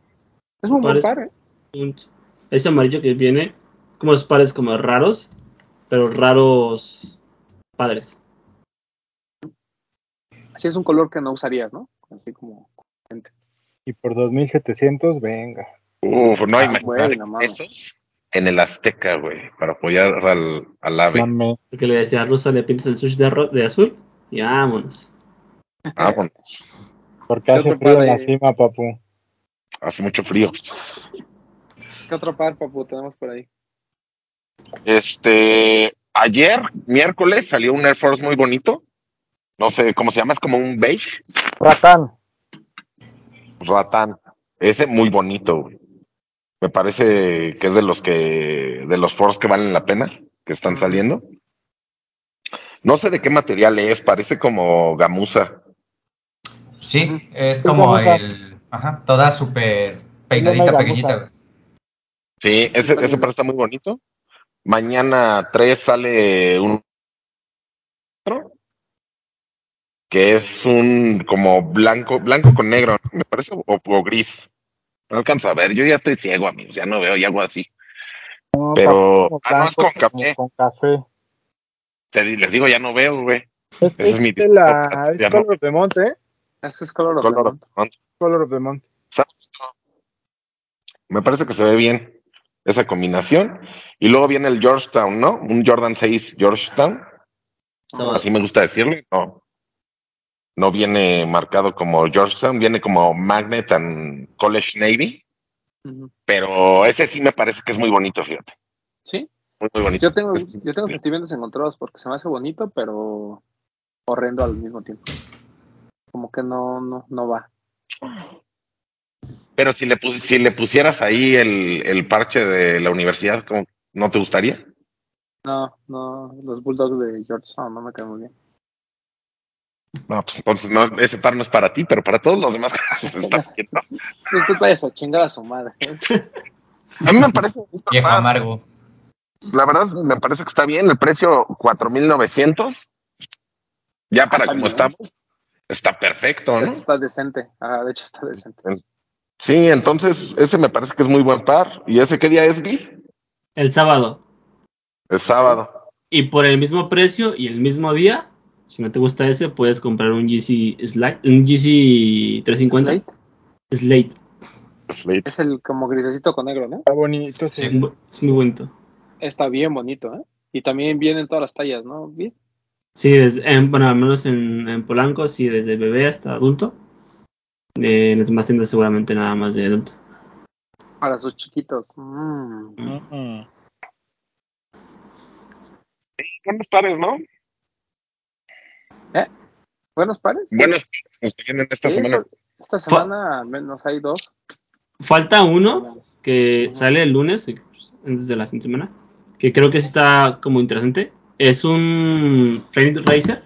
Es un buen par, ¿eh? Un- Ese amarillo que viene, como los pares como raros, pero raros padres. Así es un color que no usarías, ¿no? Así como Y por 2700, venga. Uf, no, Ah, imagínate güey, no mames. esos en el Azteca, güey, para apoyar al, al ave. Mame. El que le decía a Russo le pintas el sushi de, de azul y vámonos. Vámonos, Porque ¿Qué hace frío en la cima, papu. Hace mucho frío. ¿Qué otro par, papu, tenemos por ahí? Este, ayer, miércoles, salió un Air Force muy bonito. No sé cómo se llama, es como un beige, Ratán. ratán. Ese muy bonito, güey. Me parece que es de los que, de los Force que valen la pena, que están saliendo. No sé de qué material es, parece como gamuza. Sí, es como el. Ajá, toda súper peinadita, gamuza. pequeñita. Sí, ese, ese par está muy bonito. Mañana 3 sale un otro, que es un como blanco, blanco con negro, ¿no? me parece, o, o gris. No alcanzo a ver, yo ya estoy ciego, amigos, ya no veo y hago así. No, Pero- ah, no, es con café. Con café. Te les digo, ya no veo, güey. Es, Ese es mi es de la, es no. Color of the Month, ¿eh? Ese es color Color the month. Color of the Month. Me parece que se ve bien esa combinación. Y luego viene el Georgetown, ¿no? Un Jordan 6 Georgetown. Así me gusta decirle. No, no viene marcado como Georgetown, viene como Magnet and College Navy. Pero ese sí me parece que es muy bonito, fíjate. Sí, Muy, muy bonito. yo tengo, Es- yo tengo sentimientos encontrados porque se me hace bonito, pero horrendo al mismo tiempo. Como que no, no, no va. Pero si le, pus- si le pusieras ahí el, el parche de la universidad, ¿cómo- ¿no te gustaría? No, no, los Bulldogs de Georgetown no me caen muy bien. No, pues entonces no, ese par no es para ti, pero para todos los demás pues, ¿no? Pues tú vayas a chingar a su madre. A mí me parece Viejo par, amargo. La verdad, me parece que está bien. El precio 4,900. Ya para está como bien. estamos, está perfecto, ¿no? está decente. Ah, de hecho, está decente. Sí, entonces ese me parece que es muy buen par. ¿Y ese qué día es, Gui? El sábado. Es sábado. Y por el mismo precio y el mismo día, si no te gusta ese, puedes comprar un GC Slide, un GC 350 Slate. Slate. Slate. Es el como grisecito con negro, ¿no? Está bonito, sí. Es muy- es muy bonito. Está bien bonito, ¿eh? Y también vienen todas las tallas, ¿no? Bien. Sí, desde- en- bueno, al menos en, en Polanco, sí, desde bebé hasta adulto. Eh, en las demás tiendas seguramente nada más de adulto. Para sus chiquitos. Mm. Mm. Buenos pares, ¿no? Buenos pares. Buenos pares que vienen esta Sí, semana. esta- Esta semana al menos hay dos. Falta uno que sale el lunes, eh, antes de la siguiente semana, que creo que sí está como interesante. Es un Planet Racer,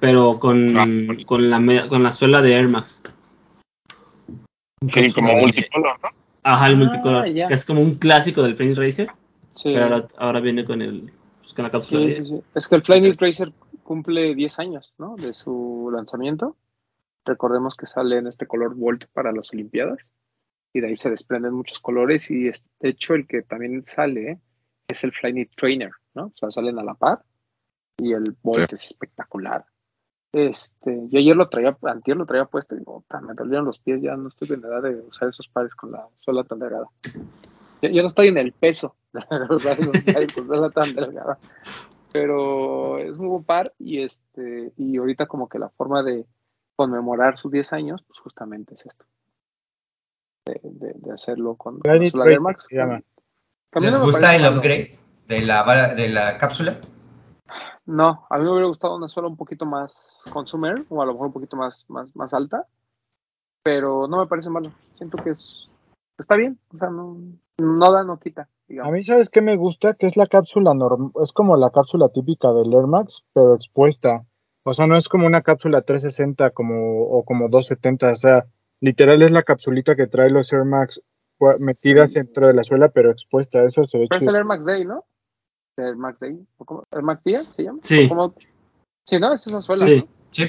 pero con, Ah. con, la, con la suela de Air Max. Sí, como multicolor, ¿no? Ajá, el Ah, multicolor, que es como un clásico del Planet Racer, Sí. pero ahora, ahora viene con el pues, con la cápsula Sí, de... sí, sí. Es que el Flyknit Racer cumple 10 años, ¿no? De su lanzamiento. Recordemos que sale en este color Volt para las Olimpiadas. Y de ahí se desprenden muchos colores. Y es- de hecho, el que también sale es el Flyknit Trainer, ¿no? O sea, salen a la par. Y el Volt es espectacular. Este, yo ayer lo traía, antier lo traía puesto y digo, "Puta, me dolieron los pies, ya no estoy en edad de usar esos pares con la suela tan delgada. Yo, yo no estoy en el peso de usar esos pares con suela tan delgada pero es muy buen par y este y ahorita como que la forma de conmemorar sus 10 años pues justamente es esto de, de- de hacerlo con con la suela de Max se llama. Que a mí ¿Les no me gusta el upgrade de la, vara- de la cápsula? no a mí me hubiera gustado una suela un poquito más consumer o a lo mejor un poquito más más, más alta pero no me parece malo siento que es está bien o sea no no da no quita A digamos mí, ¿sabes qué me gusta? Que es la cápsula normal, es como la cápsula típica del Air Max, pero expuesta. O sea, no es como una cápsula 360 como, o como 270, o sea, literal es la capsulita que trae los Air Max metidas dentro de la suela, pero expuesta. Eso se ve pero es el Air Max Day ¿no? El Max Day ¿o cómo? el Max Dia se llama Sí. ¿O cómo? sí no es esa suela Sí. ¿no? Sí.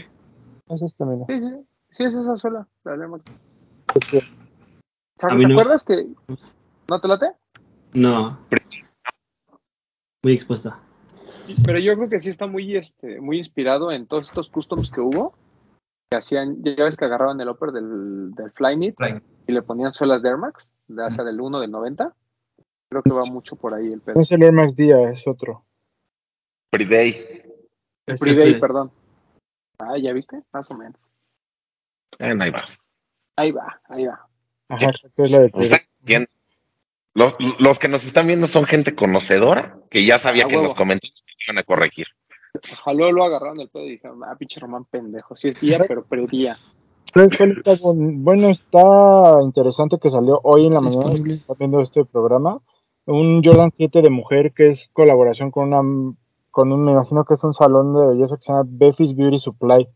Es este, mira. Sí, sí, sí, es esa suela, la Max. Mí ¿te no. acuerdas que no te late? No. Muy expuesta. Pero yo creo que sí está muy, este, muy inspirado en todos estos customs que hubo, que hacían, ya ves que agarraban el upper del, del Flyknit Flyknit. y le ponían suelas de Air Max, de hacia del 1 del 90. Creo que va mucho por ahí el pedo. No es el Air Max Día, es otro. Pre-Day. El Pre-Day, pre- perdón. Ah, ¿ya viste? Más o menos. Eh, hay más. Ahí va, ahí va. Ajá, exacto, es la de. Los, los que nos están viendo son gente conocedora que ya sabía Ah, que en los comentarios iban a corregir. Ojalá lo agarraron el pedo y dijeron, ah, pinche Román pendejo. Sí es día, pero pre-día. ¿Sabes cuál está bon- Bueno, está interesante que salió hoy en la mañana. Está viendo este programa. Un Jordan 7 de mujer que es colaboración con una. Con un, me imagino que es un salón de belleza que se llama Beffy's Beauty Supply.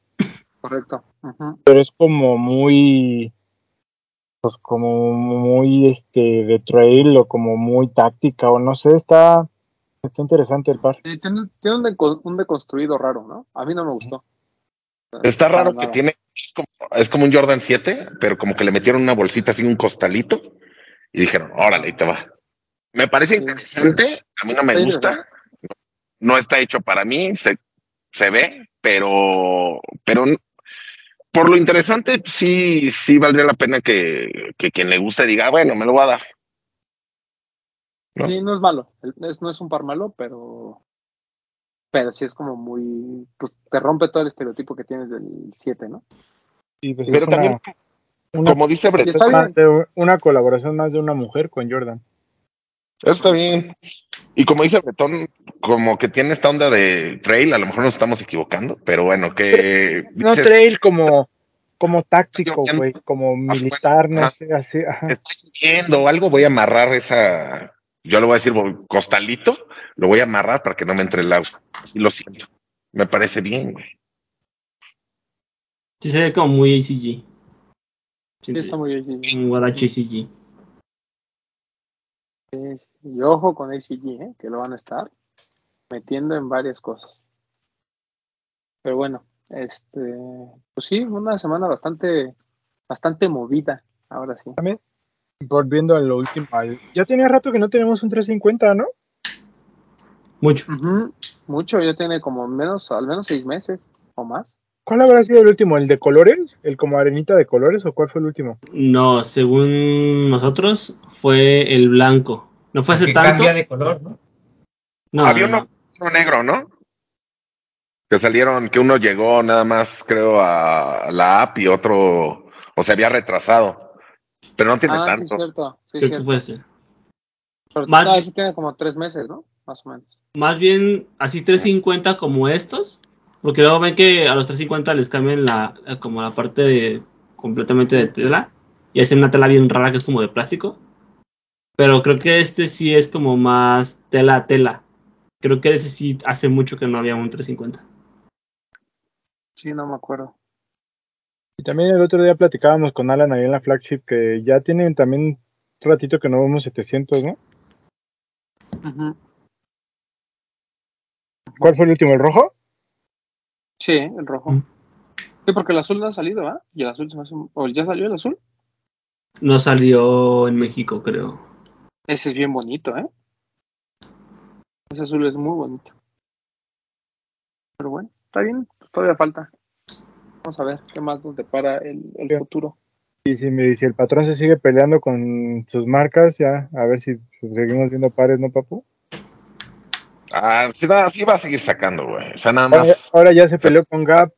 Correcto. Pero es como muy. Pues como muy este de trail o como muy táctica o no sé, está. Está interesante el par. Sí, tiene, tiene un, un deconstruido raro, ¿no? A mí no me gustó. Está raro que nada. tiene, es como, es como un Jordan 7, pero como que le metieron una bolsita así, un costalito, y dijeron, órale, ahí te va. Me parece Sí. interesante, a mí no me gusta, no está hecho para mí, se, se ve, pero, pero por lo interesante, sí, sí valdría la pena que, que quien le guste diga, "Ah, bueno, me lo voy a dar. ¿no? Sí, no es malo. Es- no es un par malo, pero. Pero sí es como muy. Pues te rompe todo el estereotipo que tienes del 7, ¿no? Y pues Pero también, una, como dice Brett, una colaboración más de una mujer con Jordan. Está bien. Y como dice Bretón, como que tiene esta onda de trail, a lo mejor nos estamos equivocando, pero bueno, que No dices, trail como, como táctico, güey, como militar, no sé, así. ajá. está lloviendo algo, voy a amarrar esa, yo le voy a decir costalito, lo voy a amarrar para que no me entre el agua. Así lo siento. Me parece bien, güey. Sí, se ve como muy ACG. Sí, está muy sí. Un Guarachi ACG. Y ojo con ACG, ¿eh? que lo van a estar metiendo en varias cosas. Pero bueno, este, pues sí, una semana bastante, bastante movida, ahora sí. Volviendo a lo último. Ya tenía rato que no tenemos un 350, ¿no? Mucho. Mucho, ya tiene como menos, al menos seis meses o más. ¿Cuál habrá sido el último? ¿El de colores? ¿El como arenita de colores o cuál fue el último? No, según nosotros fue el blanco. No fue hace que tanto. cambia de color, ¿no? No, Había no, uno, uno negro, ¿no? Que salieron, que uno llegó nada más, creo, a la app y otro, o se había retrasado. Pero no tiene Ah, sí, es tanto. cierto. Sí, creo que cierto. fue ese. Pero, Más- no, ese tiene como tres meses, ¿no? Más o menos. Más bien así 350 como estos. Porque luego ven que a los 350 les cambian la, como la parte de, completamente de tela. Y hacen una tela bien rara que es como de plástico. Pero creo que este sí es como más tela a tela. Creo que ese sí hace mucho que no había un 350. Sí, no me acuerdo. Y también el otro día platicábamos con Alan ahí en la flagship que ya tienen también un ratito que no vemos 700, ¿no? Ujú. ¿Cuál fue el último? ¿El rojo? Sí, el rojo. Mm. Sí, porque el azul no ha salido, ¿ah? Y el azul se me hace un- ¿O ya salió el azul? No salió en México, creo. Ese es bien bonito, ¿eh? Ese azul es muy bonito. Pero bueno, está bien, todavía falta. Vamos a ver qué más nos depara el, el futuro. Y si, me, si el patrón se sigue peleando con sus marcas, ya, a ver si seguimos viendo pares, ¿no, papu? Ah, sí, va, sí va a seguir sacando, güey. O sea, nada Ahora, más. ahora ya se peleó con Gap,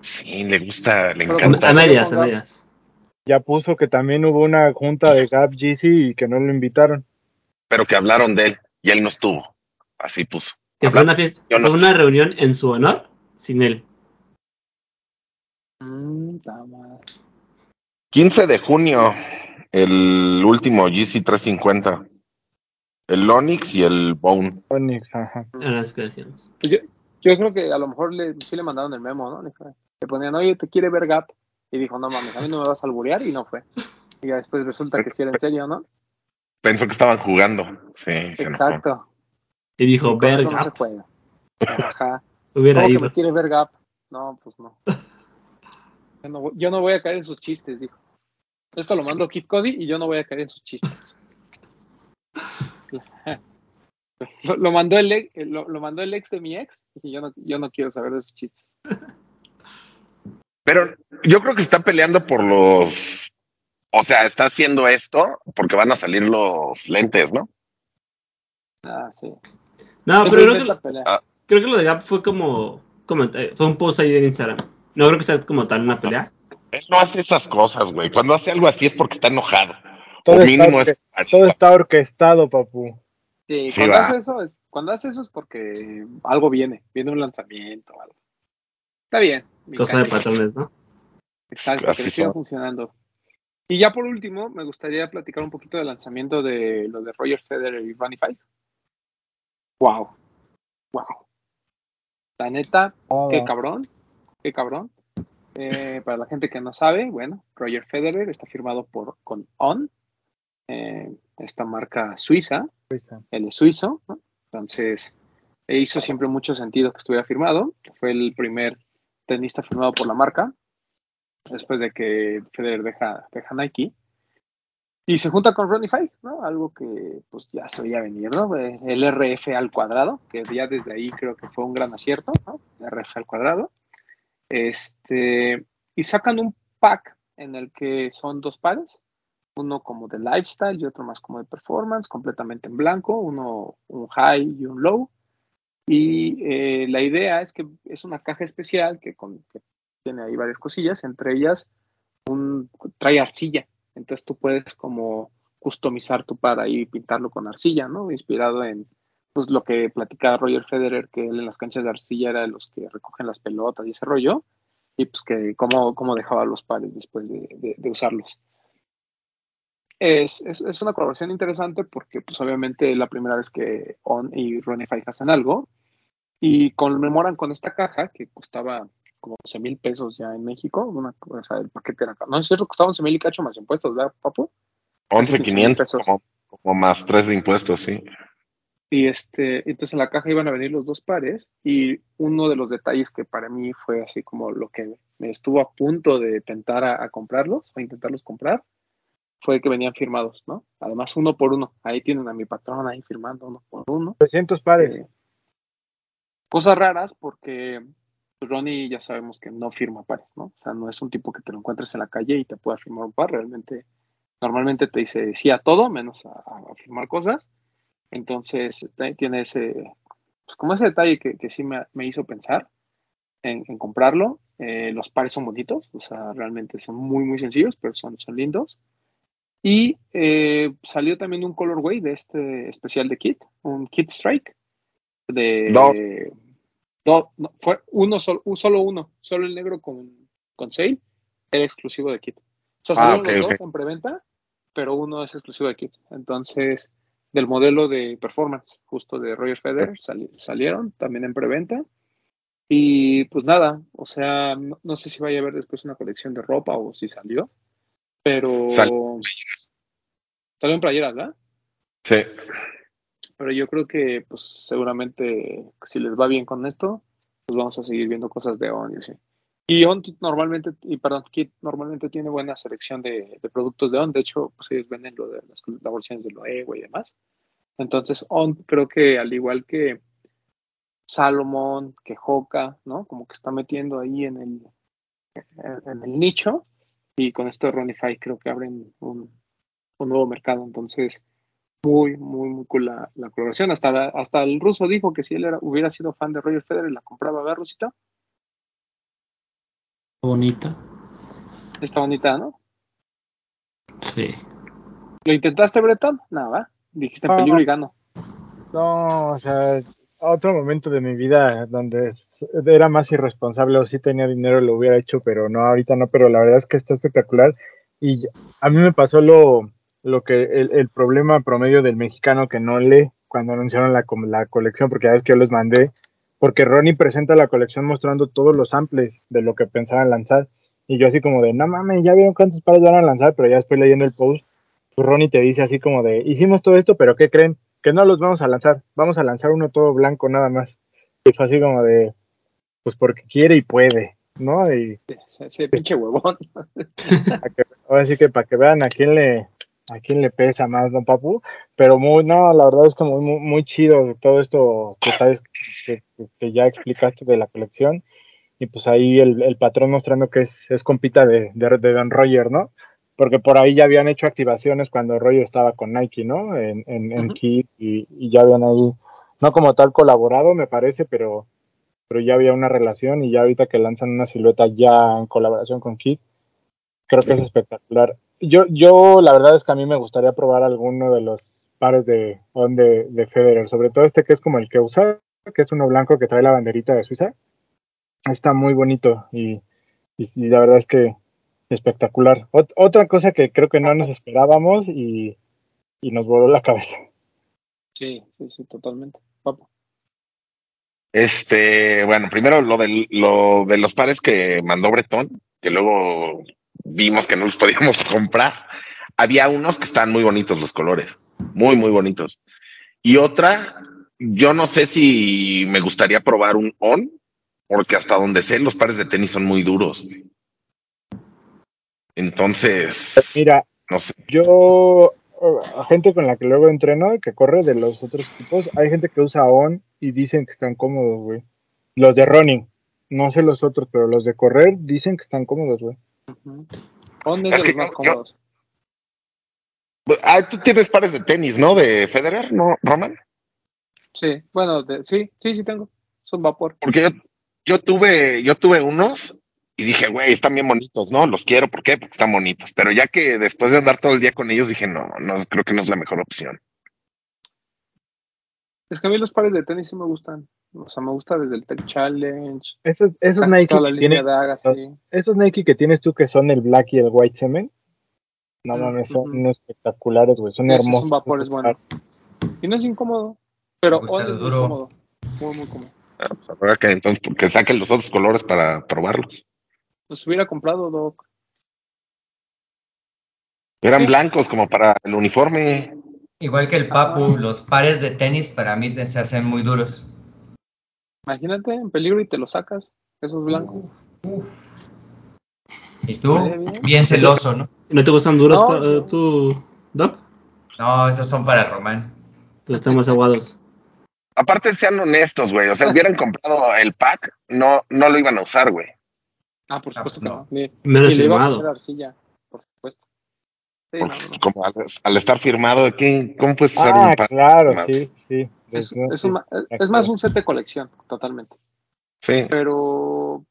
Sí, le gusta, le Pero encanta. A medias, a medias. ya puso que también hubo una junta de Gap GC y que no lo invitaron. Pero que hablaron de él y él no estuvo. Así puso. Que fue Hablaron- una, fiesta, yo no fue una reunión en su honor sin él. Mm, ta madre. 15 de junio, el último GC350. El Onix y el Bone. Onyx, ajá. Era lo que decíamos. Pues Yo, yo creo que a lo mejor le, sí le mandaron el memo, ¿no? Le, ponían, oye, te quiere ver Gap. Y dijo, no mames, a mí no me vas a alburear y no fue. Y ya después resulta que sí era en serio, ¿no? Pensó que estaban jugando. Sí, se. Exacto. Y dijo, con eso no se juega. Ajá. hubiera ¿Cómo que ido. me quiere ver Gap? No, pues no. Yo no, voy- yo no voy a caer en sus chistes, dijo. Esto lo mando Kid Cody y yo no voy a caer en sus chistes. Lo, lo mandó el ex, lo, lo mandó el ex de mi ex y yo no, yo no quiero saber de sus chistes. Pero yo creo que está peleando por los. O sea, está haciendo esto porque van a salir los lentes, ¿no? Ah, sí. No, pero creo que, pelear. Ah. creo que lo de Gap fue como, fue un post ahí en Instagram. No creo que sea como tal una pelea. Él no hace esas cosas, güey. Cuando hace algo así es porque está enojado. Todo está mínimo orque- es. Todo está orquestado, papu. Sí, Sí, cuando va. hace eso es, cuando hace eso es porque algo viene, viene un lanzamiento o algo. Está bien. Cosa de patrones, ¿no? Exacto, Así que le siga funcionando. Y ya por último, me gustaría platicar un poquito del lanzamiento de lo de Roger Federer y Ronnie Five. Wow. Wow. La neta, qué cabrón. Qué cabrón. Eh, para la gente que no sabe, bueno, Roger Federer está firmado por con On, eh, esta marca suiza, él es suizo, ¿no? entonces eh, hizo siempre mucho sentido que estuviera firmado. Fue el primer tenista firmado por la marca, después de que Federer deja, deja Nike. Y se junta con Ronnie Five, ¿no? Algo que pues ya se veía venir, ¿no? Eh, El RF al cuadrado, que ya desde ahí creo que fue un gran acierto, ¿no? RF al cuadrado. Este, y sacan un pack en el que son dos pares, uno como de lifestyle y otro más como de performance, completamente en blanco, uno un high y un low. Y eh, la idea es que es una caja especial que, tiene ahí varias cosillas, entre ellas un, trae arcilla. Entonces tú puedes como customizar tu par y pintarlo con arcilla, ¿no? Inspirado en pues, lo que platicaba Roger Federer, que él en las canchas de arcilla era de los que recogen las pelotas y ese rollo, y pues que cómo, dejaba los pares después de, de, de usarlos. Es, es, es, una colaboración interesante porque pues obviamente es la primera vez que On y Ronnie Five hacen algo y conmemoran con esta caja que costaba como 11 mil pesos ya en México, una, o sea, el paquete era, no es cierto, costaba 11 mil y cacho más impuestos, ¿verdad, papu? 11,500 como, como más tres de impuestos, sí. Y este, entonces en la caja iban a venir los dos pares y uno de los detalles que para mí fue así como lo que me estuvo a punto de tentar a, a comprarlos o intentarlos comprar fue que venían firmados, ¿no? Además uno por uno. Ahí tienen a mi patrón ahí firmando uno por uno. 300 pares. Eh, cosas raras porque Ronnie ya sabemos que no firma pares, ¿no? O sea, no es un tipo que te lo encuentres en la calle y te pueda firmar un par. Realmente, normalmente te dice sí a todo, menos a, a firmar cosas. Entonces, t- tiene ese, pues como ese detalle que, que sí me, me hizo pensar en, en comprarlo. Eh, los pares son bonitos, o sea, realmente son muy, muy sencillos, pero son, son lindos. Y eh, salió también un colorway de este especial de Kit, un Kit Strike. De, no, no, fue uno solo, un solo uno, solo el negro con, con Sale era exclusivo de Kit. O sea, Ah, los dos en preventa, pero uno es exclusivo de Kit. Entonces, del modelo de performance, justo de Roger Federer, sali- salieron también en preventa. Y pues nada, o sea, no, no sé si vaya a haber después una colección de ropa o si salió, pero Sal- salió en playeras, ¿verdad? Sí. Pero yo creo que pues seguramente si les va bien con esto, pues vamos a seguir viendo cosas de On y así. Y On normalmente, y perdón, Kit normalmente tiene buena selección de, de productos de On, de hecho, pues ellos venden lo de las, versiones de Loewe y demás. Entonces, On creo que al igual que Salomon, que Hoka, ¿no? Como que está metiendo ahí en el, en, en el nicho y con esto de Ronify creo que abren un, un nuevo mercado. Entonces, muy, muy, muy cool la, la colaboración. Hasta, la- hasta el ruso dijo que si él era, hubiera sido fan de Roger Federer, la compraba, ¿verdad, Rusito? Bonita. Está bonita, ¿no? Sí. ¿Lo intentaste, Breton? Nada, dijiste en No. peligro y gano. No, o sea, otro momento de mi vida donde era más irresponsable o si tenía dinero lo hubiera hecho, pero no, ahorita no, pero la verdad es que está espectacular. Y a mí me pasó lo, lo que el, problema promedio del mexicano que no lee cuando anunciaron la, la colección, porque ya ves que yo les mandé, porque Ronnie presenta la colección mostrando todos los samples de lo que pensaban lanzar. Y yo así como de, no mames, ya vieron cuántos pares van a lanzar, pero ya después leyendo el post, pues Ronnie te dice así como de, hicimos todo esto, pero ¿qué creen? Que no los vamos a lanzar, vamos a lanzar uno todo blanco nada más. Y fue así como de, pues porque quiere y puede, ¿no? Y Ese, ese pinche huevón. que- ahora sí que para que vean a quién le, a quién le pesa más, ¿no, Papu? Pero muy, no, la verdad es que muy, muy, chido todo esto que, que- que ya explicaste de la colección. Y pues ahí el, el patrón mostrando que es, es compita de, de, de Don Roger, ¿no? Porque por ahí ya habían hecho activaciones cuando Roger estaba con Nike, ¿no? En, en. Kid y, y ya habían ahí, no como tal colaborado, me parece, pero, pero ya había una relación y ya ahorita que lanzan una silueta ya en colaboración con Kid, creo que es espectacular. Yo, yo la verdad es que a mí me gustaría probar alguno de los pares de, de, de Federer, sobre todo este que es como el que usa, que es uno blanco que trae la banderita de Suiza. Está muy bonito y, y, y la verdad es que espectacular. Ot- otra cosa que creo que no nos esperábamos y, y nos voló la cabeza. Sí, sí, sí, totalmente. Papu. Este, bueno, primero lo, del, lo de los pares que mandó Bretón, que luego vimos que no los podíamos comprar. Había unos que estaban muy bonitos los colores, muy, muy bonitos. Y otra, yo no sé si me gustaría probar un on, porque hasta donde sé, los pares de tenis son muy duros. Entonces, Mira, no sé. yo, gente con la que luego entreno, que corre de los otros equipos, hay gente que usa ON y dicen que están cómodos, güey. Los de running, no sé los otros, pero los de correr dicen que están cómodos, güey. On es Es de que los más yo- cómodos. Ah, tú tienes pares de tenis, ¿no? De Federer, ¿no, Roman? Sí, bueno, de- sí, sí, sí tengo. Son vapor. Porque yo, yo tuve, yo tuve unos y dije, güey, están bien bonitos, ¿no? Los quiero, ¿por qué? Porque están bonitos. Pero ya que después de andar todo el día con ellos, dije, no, no, creo que no es la mejor opción. Es que a mí los pares de tenis sí me gustan. O sea, me gusta desde el Tech Challenge. Esos, esos Nike que tienes, esos Nike que tienes tú que son el black y el white cement, no Mm, mames, son ujú. espectaculares, güey, son hermosos. un vapor, es esos bueno. Y no es incómodo. Pero gusta On es muy duro. cómodo. Muy, muy cómodo. Ah, pues habrá que entonces que saquen los otros colores para probarlos. Los hubiera comprado, Doc. Eran Sí. blancos como para el uniforme. Igual que el Papu, los pares de tenis para mí se hacen muy duros. Imagínate, en peligro y te lo sacas. Esos blancos. ¿Y tú? Bien. Bien celoso, ¿no? ¿No te gustan duros No, yo- tú, Doc? No, esos son para Román. Pues están más aguados. Aparte, sean honestos, güey. O sea, hubieran comprado el pack, no, no lo iban a usar, güey. Ah, por Ah, supuesto pues que no. no. Ni, Menos ni le iba a firmado. poner arcilla, por supuesto. Sí, Porque, no, no. como al, al estar firmado, ¿qué, ¿cómo puedes usar Ah, un claro, firmado? sí, sí. Pues, un es más un set de colección, totalmente. Sí. Pero.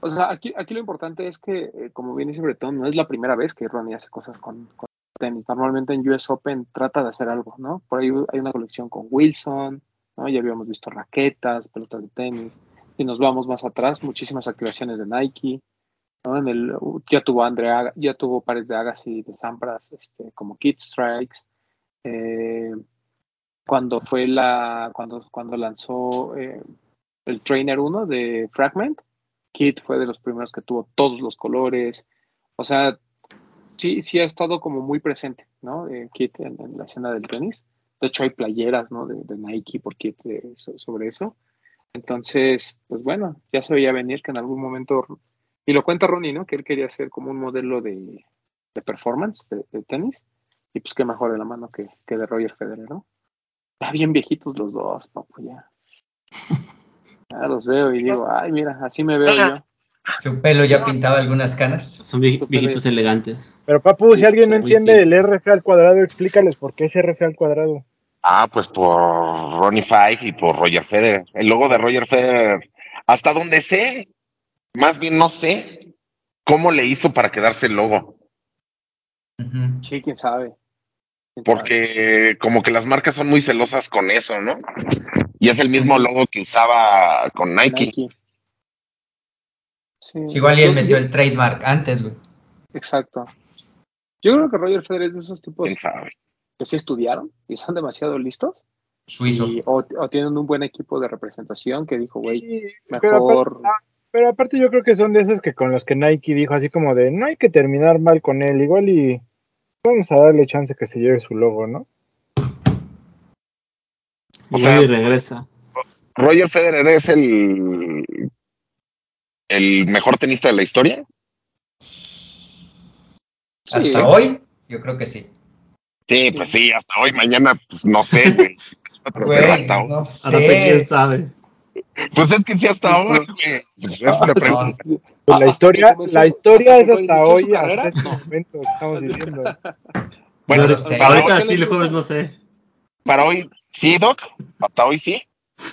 O sea, aquí, aquí lo importante es que, eh, como bien dice Bretón, no es la primera vez que Ronnie hace cosas con, con tenis. Normalmente en US Open trata de hacer algo, ¿no? Por ahí hay una colección con Wilson, ¿no? Ya habíamos visto raquetas, pelotas de tenis. Y nos vamos más atrás, muchísimas activaciones de Nike, ¿no? En el, ya tuvo Andre ya tuvo pares de Agassi y de Sampras, este, como Kid Strikes. Eh, cuando fue la, cuando, cuando lanzó eh, el Trainer 1 de Fragment, Kid fue de los primeros que tuvo todos los colores. O sea, sí, sí ha estado como muy presente, ¿no? Eh, Kid en, la escena del tenis. De hecho, hay playeras, ¿no? De, de Nike por Kid eh, so- sobre eso. Entonces, pues bueno, ya se veía venir que en algún momento, y lo cuenta Ronnie, ¿no? Que él quería ser como un modelo de, de performance de, de tenis. Y pues qué mejor de la mano que, que de Roger Federer, ¿no? Ya bien viejitos los dos, no, pues ya. Ya los veo y digo, ay, mira, así me veo yo. Su pelo ya pintaba algunas canas. Son vie- viejitos elegantes. Pero papu, si alguien no entiende el RF al cuadrado, explícales por qué es RF al cuadrado. Ah, pues por Ronnie Five y por Roger Federer. El logo de Roger Federer, hasta donde sé, más bien no sé cómo le hizo para quedarse el logo. Sí, quién sabe. ¿Quién sabe? Porque como que las marcas son muy celosas con eso, ¿no? Y es el mismo logo que usaba con Nike. Nike. Sí. Sí, igual y él metió el trademark antes, güey. Exacto. Yo creo que Roger Federer es de esos tipos ¿Quién sabe? Que sí estudiaron y son demasiado listos. Suizo. Y, o, o tienen un buen equipo de representación que dijo, güey, pero, mejor. aparte, ah, pero aparte yo creo que son de esos que con los que Nike dijo así como de no hay que terminar mal con él, igual y vamos a darle chance que se lleve su logo, ¿no? O sea- y regresa. Roger Federer es el el mejor tenista de la historia. Hasta Sí. hoy, yo creo que sí. Sí, pues sí, hasta hoy, mañana, pues no sé, güey. Pero Güey, hasta hoy. no Ahora quién sé. sabe. Pues es que sí, hasta hoy, güey. Pues es una pregunta. Pues Ah, la hasta historia, la historia es hasta hoy, hasta este momento que estamos viviendo. Bueno, No sé. Ahorita hoy, sí, los jóvenes no sé. para hoy, sí, Doc. Hasta hoy sí.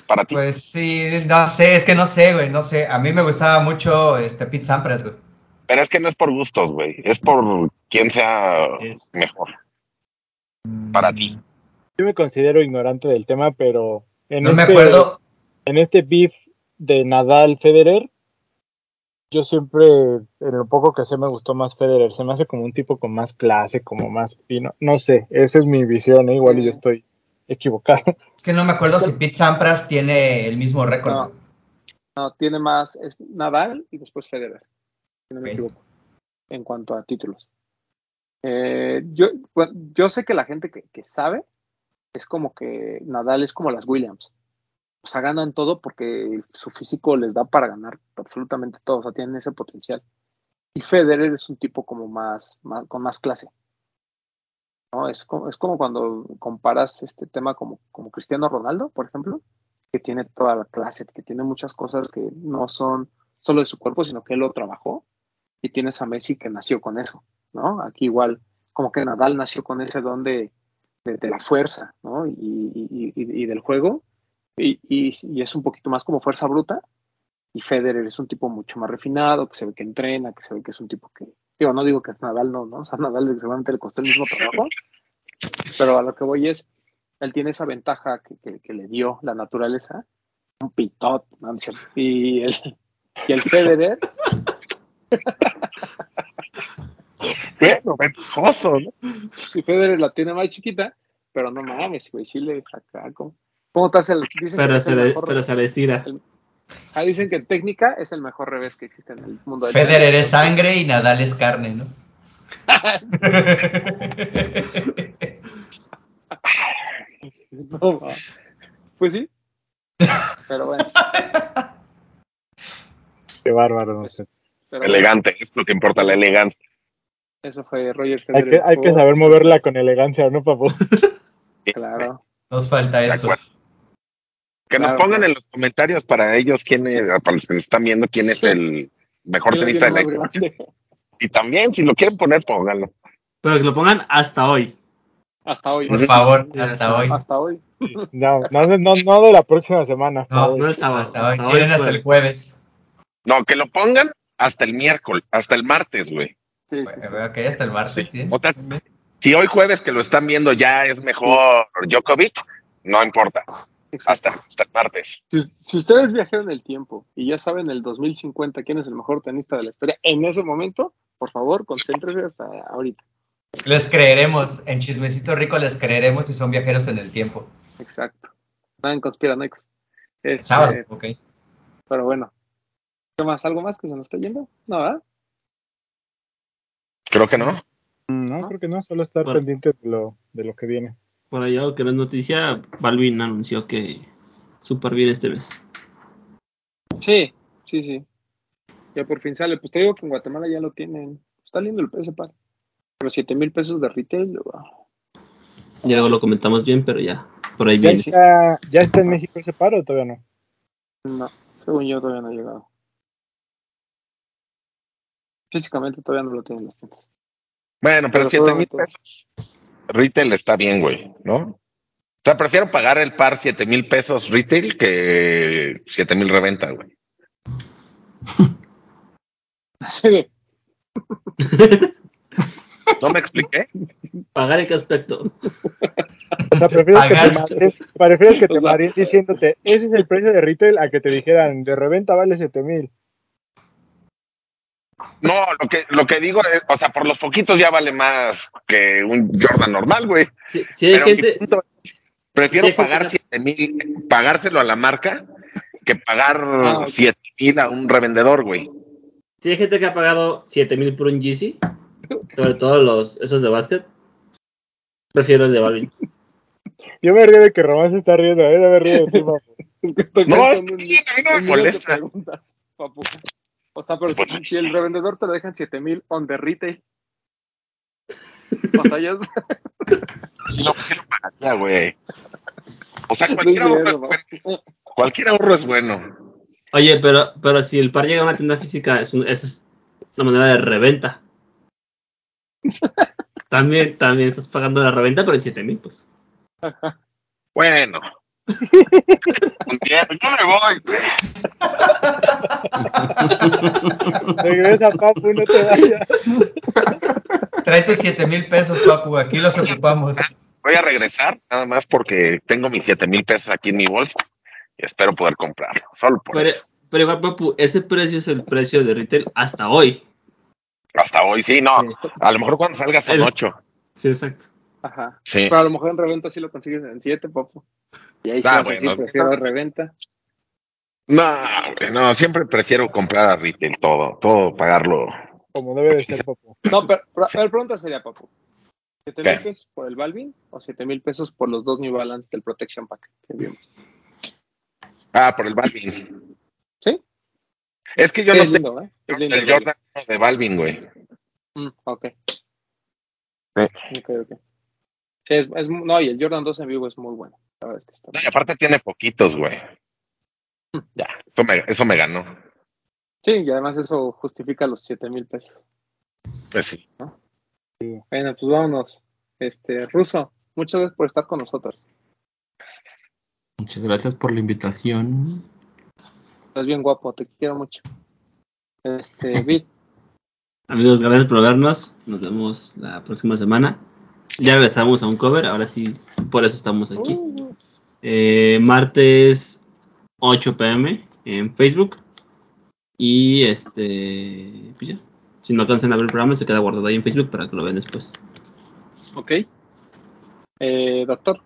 Para ti. Pues sí, no sé, es que no sé, güey, no sé. A mí me gustaba mucho este Pete Sampras, güey. Pero es que no es por gustos, güey. Es por quién sea Es- mejor. Para ti. Yo me considero ignorante del tema, pero en No me este, acuerdo. en este beef de Nadal Federer, yo siempre, en lo poco que sé, me gustó más Federer. Se me hace como un tipo con más clase, como más fino. No sé, esa es mi visión, ¿eh? igual y yo estoy equivocado. Es que no me acuerdo si Pete Sampras tiene el mismo récord. No. tiene más es Nadal y después Federer, si no me equivoco, en cuanto a títulos. Eh, yo, sé que la gente que, que sabe es como que Nadal es como las Williams. O sea, ganan todo porque su físico les da para ganar absolutamente todo. O sea, tienen ese potencial. Y Federer es un tipo como más, más con más clase. ¿no? Es, como, es como cuando comparas este tema como, como Cristiano Ronaldo, por ejemplo, que tiene toda la clase, que tiene muchas cosas que no son solo de su cuerpo, sino que él lo trabajó. Y tienes a Messi que nació con eso, ¿no? Aquí igual, como que Nadal nació con ese don de, de, de la fuerza, ¿no? Y, y, y, y del juego. Y, es un poquito más como fuerza bruta. Y Federer es un tipo mucho más refinado, que se ve que entrena, que se ve que es un tipo que. Digo, no digo que Nadal no, ¿no? O sea, Nadal seguramente le costó el mismo trabajo. Pero a lo que voy es, él tiene esa ventaja que, que, que le dio la naturaleza, un pitot, ¿no? Y el, y el Federer. Qué ventajoso, ¿no? Y Federer la tiene más chiquita, pero no mames, güey, sí le acá. ¿Cómo, cómo te hace el.? Dicen Pero, que se le, mejor, pero se le estira. el- ah, dicen que en técnica es el mejor revés que existe en el mundo del Federer es sangre y Nadal es carne, ¿no? No, ma. pues sí. Pero bueno. Qué bárbaro, no sé. pero bueno, Elegante, es lo que importa, la elegancia. Eso fue Roger Hay Federer. que, hay que saber moverla con elegancia, ¿no, papu? Claro. Nos falta esto. Que nos pongan claro. en los comentarios para ellos quién es, para los que nos están viendo, quién es el mejor ¿Quién lo tenista de la historia. Y también, si lo quieren poner, pónganlo. Pero que lo pongan hasta hoy. Hasta hoy. Por favor, hasta hoy. Hasta hoy. No, no, de- no, no de la próxima semana. hasta No, hoy. No el sábado. Hasta hoy. hasta Quieren hasta el jueves. No, que lo pongan hasta el miércoles, hasta el martes, güey. Sí, sí, sí. Ok, hasta el martes. Sí. ¿sí? O sea, Si hoy jueves que lo están viendo ya es mejor Djokovic, no importa. Hasta, hasta el martes. Si, si ustedes viajaron el tiempo y ya saben el 2050 quién es el mejor tenista de la historia, en ese momento, por favor, concéntrese hasta ahorita. Les creeremos. En Chismecito Rico les creeremos si son viajeros en el tiempo. Exacto. Nada en conspiranoicos. Este, Sábado, ok. Pero bueno. ¿Qué más? ¿Algo más que se nos está yendo? No, ¿verdad? Creo que no. No, creo que no, solo estar pendiente de lo, de lo que viene. Por allá, que no es noticia, Balvin anunció que súper bien este mes. Sí, sí, sí. Ya por fin sale. Pues te digo que en Guatemala ya lo tienen. Está lindo el precio, padre. Pero 7 mil pesos de retail. wow. Ya luego lo comentamos bien, pero ya, por ahí ¿Ya viene. está, ¿Ya está en México ese paro o todavía no? No, según yo todavía no ha llegado. Físicamente todavía no lo tienen las tiendas. Bueno, pero Pero 7 mil pesos. Retail está bien, güey, ¿no? O sea, prefiero pagar el par 7 mil pesos retail que 7 mil reventa, güey. Así de, ¿No me expliqué? ¿Pagar en qué aspecto? O sea, prefieres que te, madreen- prefieres que te O sea- diciéndote, ese es el precio de retail, a que te dijeran, de reventa vale 7000. No, lo que, lo que digo es, o sea, por los poquitos ya vale más que un Jordan normal, güey. Si, si hay Pero gente, punto es, prefiero Sí, hay gente pagar que- 7 mil, pagárselo a la marca que pagar Ah, ok. 7 mil a un revendedor, güey. si hay gente que ha pagado 7000 por un Yeezy, sobre todo los esos de básquet, prefiero el de Balvin. Yo me río de que Román se está riendo, ¿eh? No me río de ti, papu. es que estoy No, está bien, a mí no me de molesta. preguntas, papu. O sea, pero si, si el revendedor te lo dejan 7 mil on the retail. O sea, ya es- Si no, sí lo pagaría, güey. O sea, cualquier ahorro, es bueno. cualquier ahorro es bueno. Oye, pero, pero si el par llega a una tienda física, es un- esa es una manera de reventa. También, también estás pagando la reventa, pero en 7000, pues. Bueno. Yo me voy. Regresa, papu, no te vayas. Trae tus 7 mil pesos, papu. Aquí los ocupamos. Voy a regresar nada más porque tengo mis 7 mil pesos aquí en mi bolsa y espero poder comprarlo. Solo por Pero, eso. pero igual, papu, ese precio es el precio de retail hasta hoy. Hasta hoy sí, no. A lo mejor cuando salga son El- 8. Sí, exacto. Ajá. Sí. Pero a lo mejor en reventa sí lo consigues en 7, papu. Y ahí sí, Ah, decir, bueno. prefiero reventa. No, no, siempre prefiero comprar a retail todo, todo pagarlo. Como debe de ser, papu. No, pero, pero pregunta sería, papu. ¿7 mil pesos por el Balvin o 7 mil pesos por los dos New Balance del Protection Pack que vimos? Ah, por el Balvin. ¿Sí? Es que yo Sí, no es tengo lindo, ¿eh? Es lindo. el Jordan de Balvin, güey. Mm, ok. Sí. Ok, ok. Sí, es, es- no, y el Jordan 2 en vivo es muy bueno. La verdad es que está No, y aparte tiene poquitos, güey. Ya, eso me, eso me ganó. Sí, y además eso justifica los 7 mil pesos. Pues sí. Bueno, pues vámonos. Este, Ruso, muchas gracias por estar con nosotros. Muchas gracias por la invitación. Estás bien guapo, te quiero mucho. Este, Vid, Amigos, gracias por vernos. Nos vemos la próxima semana. Ya regresamos a un cover, ahora sí, por eso estamos aquí. uh, Eh, martes 8 pm en Facebook. Y este, pues ya. Si no alcanzan a ver el programa, se queda guardado ahí en Facebook para que lo vean después. ok. Eh, doctor,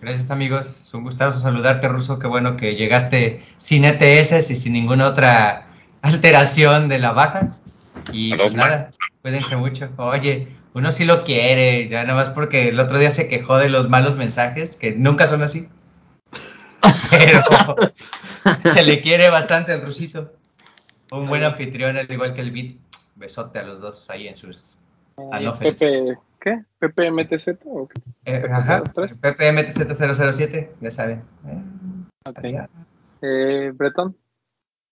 Gracias, amigos. Es un gustazo saludarte, Ruso. Qué bueno que llegaste sin ETS y sin ninguna otra alteración de la baja. Y pues nada, cuídense mucho. Oye, uno sí lo quiere, ya nada más porque el otro día se quejó de los malos mensajes, que nunca son así. Pero se le quiere bastante al Rusito. Un buen anfitrión, al igual que el Beat. Besote a los dos ahí en sus anófeles. Pepe, ¿Qué? ¿PPMTZ o qué? Eh, ajá, ¿Tres? PPMTZ007, ya saben. ¿eh? Ok. Eh, Bretón.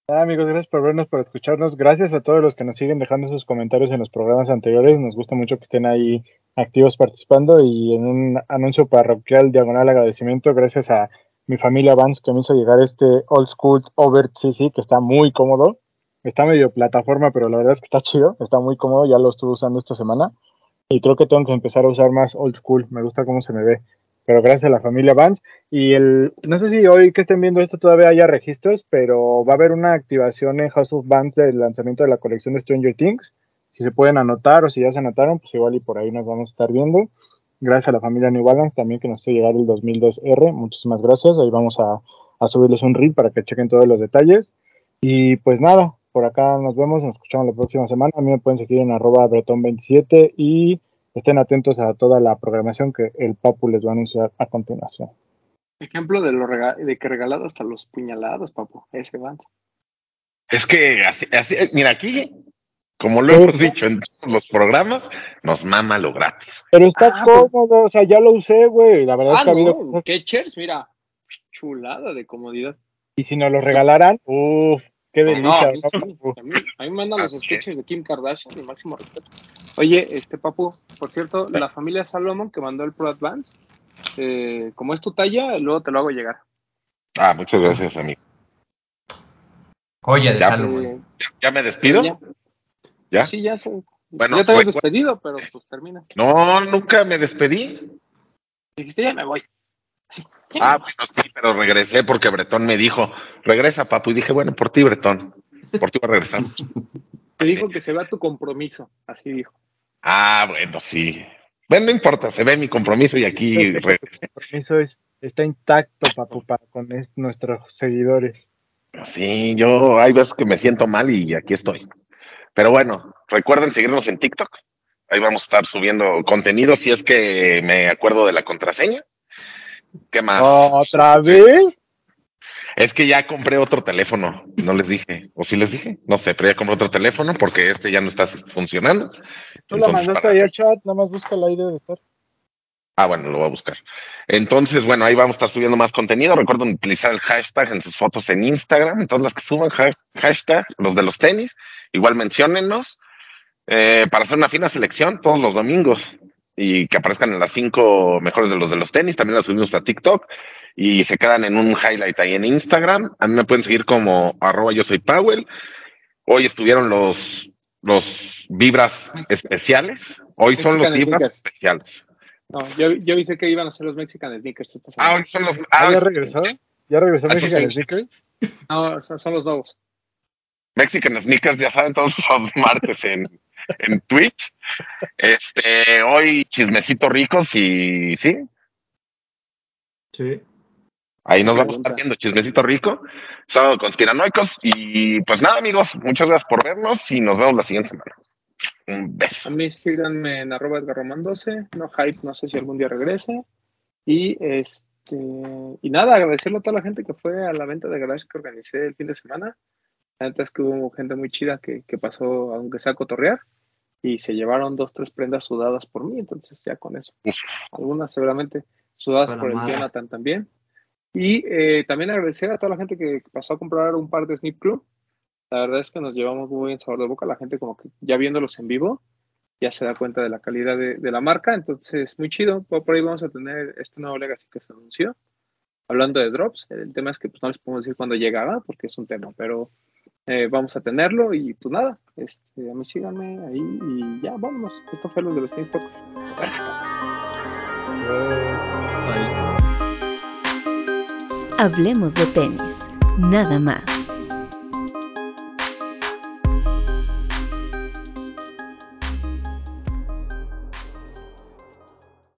Nada, amigos, gracias por vernos, por escucharnos. Gracias a todos los que nos siguen dejando sus comentarios en los programas anteriores. Nos gusta mucho que estén ahí activos participando y en un anuncio parroquial diagonal agradecimiento, gracias a mi familia Vance que me hizo llegar este Old School Over CC que está muy cómodo. Está medio plataforma, pero la verdad es que está chido, está muy cómodo, ya lo estuve usando esta semana y creo que tengo que empezar a usar más Old School, me gusta cómo se me ve. Pero gracias a la familia Vance y el no sé si hoy que estén viendo esto todavía haya registros, pero va a haber una activación en House of Vance del lanzamiento de la colección de Stranger Things. Si se pueden anotar o si ya se anotaron, pues igual y por ahí nos vamos a estar viendo. Gracias a la familia New Balance también que nos hizo llegar el 2002R. Muchísimas gracias. Ahí vamos a, subirles un reel para que chequen todos los detalles. Y pues nada, por acá nos vemos, nos escuchamos la próxima semana. A mí me pueden seguir en arroba bretón27 y estén atentos a toda la programación que el Papu les va a anunciar a continuación. Ejemplo de, lo rega- de que regalado hasta los puñalados, papu. Ese Vance. Es que así, así- mira, aquí, como lo Sí. hemos dicho en todos los programas, nos mama lo gratis. Pero está Ah, pues- cómodo, o sea, ya lo usé, güey. La verdad es Ah, que ha habido no. Ketchers, mira. Chulada de comodidad. Y si nos lo regalaran, uff, qué No, delicia. a mí ¿no, sí. A mí, a mí me mandan los sketches de Kim Kardashian, el máximo respeto. Oye, este papu, por cierto, la familia Salomon que mandó el Pro Advance, eh, como es tu talla, luego te lo hago llegar. Ah, muchas gracias, amigo. Joya de Ya, Salomón. Eh, ¿Ya me despido? ya. ¿Ya? Sí, ya sé. Bueno, ya te habías despedido, pero pues termina. No, nunca me despedí. Dijiste, ya me voy. Sí, Ah, bueno, sí, pero regresé porque Bretón me dijo, regresa, papu. Y dije, bueno, por ti, Bretón. Por ti voy a regresar. Te dijo que se vea tu compromiso, así dijo. Ah, bueno, sí. Bueno, no importa, se ve mi compromiso y aquí regreso. El compromiso es, está intacto, papu, para con es- nuestros seguidores. Sí, yo hay veces que me siento mal y aquí estoy. Pero bueno, recuerden seguirnos en TikTok. Ahí vamos a estar subiendo contenido si es que me acuerdo de la contraseña. ¿Qué más? ¿Otra vez? Es que ya compré otro teléfono, no les dije, o sí les dije, no sé, pero ya compré otro teléfono porque este ya no está funcionando. Tú Entonces, mandaste para- ahí al chat, nada más busca la idea de estar. Ah, bueno, lo voy a buscar. Entonces, bueno, ahí vamos a estar subiendo más contenido. Recuerden utilizar el hashtag en sus fotos en Instagram. Todas las que suban hash- hashtag, los de los tenis, igual menciónennos eh, para hacer una fina selección todos los domingos y que aparezcan en las cinco mejores de los de los tenis. También las subimos a TikTok y se quedan en un highlight ahí en Instagram. A mí me pueden seguir como arroba yo soy Powell. Hoy estuvieron los, los vibras especiales. Hoy son los vibras sneakers. especiales. No, yo, yo avisé que iban a ser los Mexican Sneakers Ah, hoy son los. Ah, ah, ¿ya regresó? ¿Ya regresó Mexican sí. Sneakers? No, son, son los nuevos. Mexican Sneakers, ya saben, todos los martes en, en Twitch. Este, hoy chismecito ricos y sí, Sí. ahí nos vamos a estar viendo chismecito rico, sábado conspiranoicos y pues nada amigos, muchas gracias por vernos y nos vemos la siguiente semana. Un beso. A mí síganme en arroba Edgar Román 12, no hype, no sé si algún día regrese. Y este y nada, agradecerle a toda la gente que fue a la venta de garage que organicé el fin de semana. La neta es que hubo gente muy chida que, que pasó, aunque sea a cotorrear, y se llevaron dos, tres prendas sudadas por mí, entonces ya con eso. Algunas seguramente sudadas por el madre. Jonathan también. Y eh, también agradecer a toda la gente que pasó a comprar un par de Snip Club. La verdad es que nos llevamos muy bien sabor de boca. La gente como que ya viéndolos en vivo ya se da cuenta de la calidad de, de la marca. Entonces, muy chido. Por, por ahí vamos a tener este nuevo Legacy que se anunció. Hablando de drops, el tema es que pues, no les podemos decir cuándo llegaba porque es un tema, pero eh, vamos a tenerlo y pues nada, este, a mí síganme ahí y ya, vámonos. Esto fue lo de los Talks. Hablemos de tenis, nada más.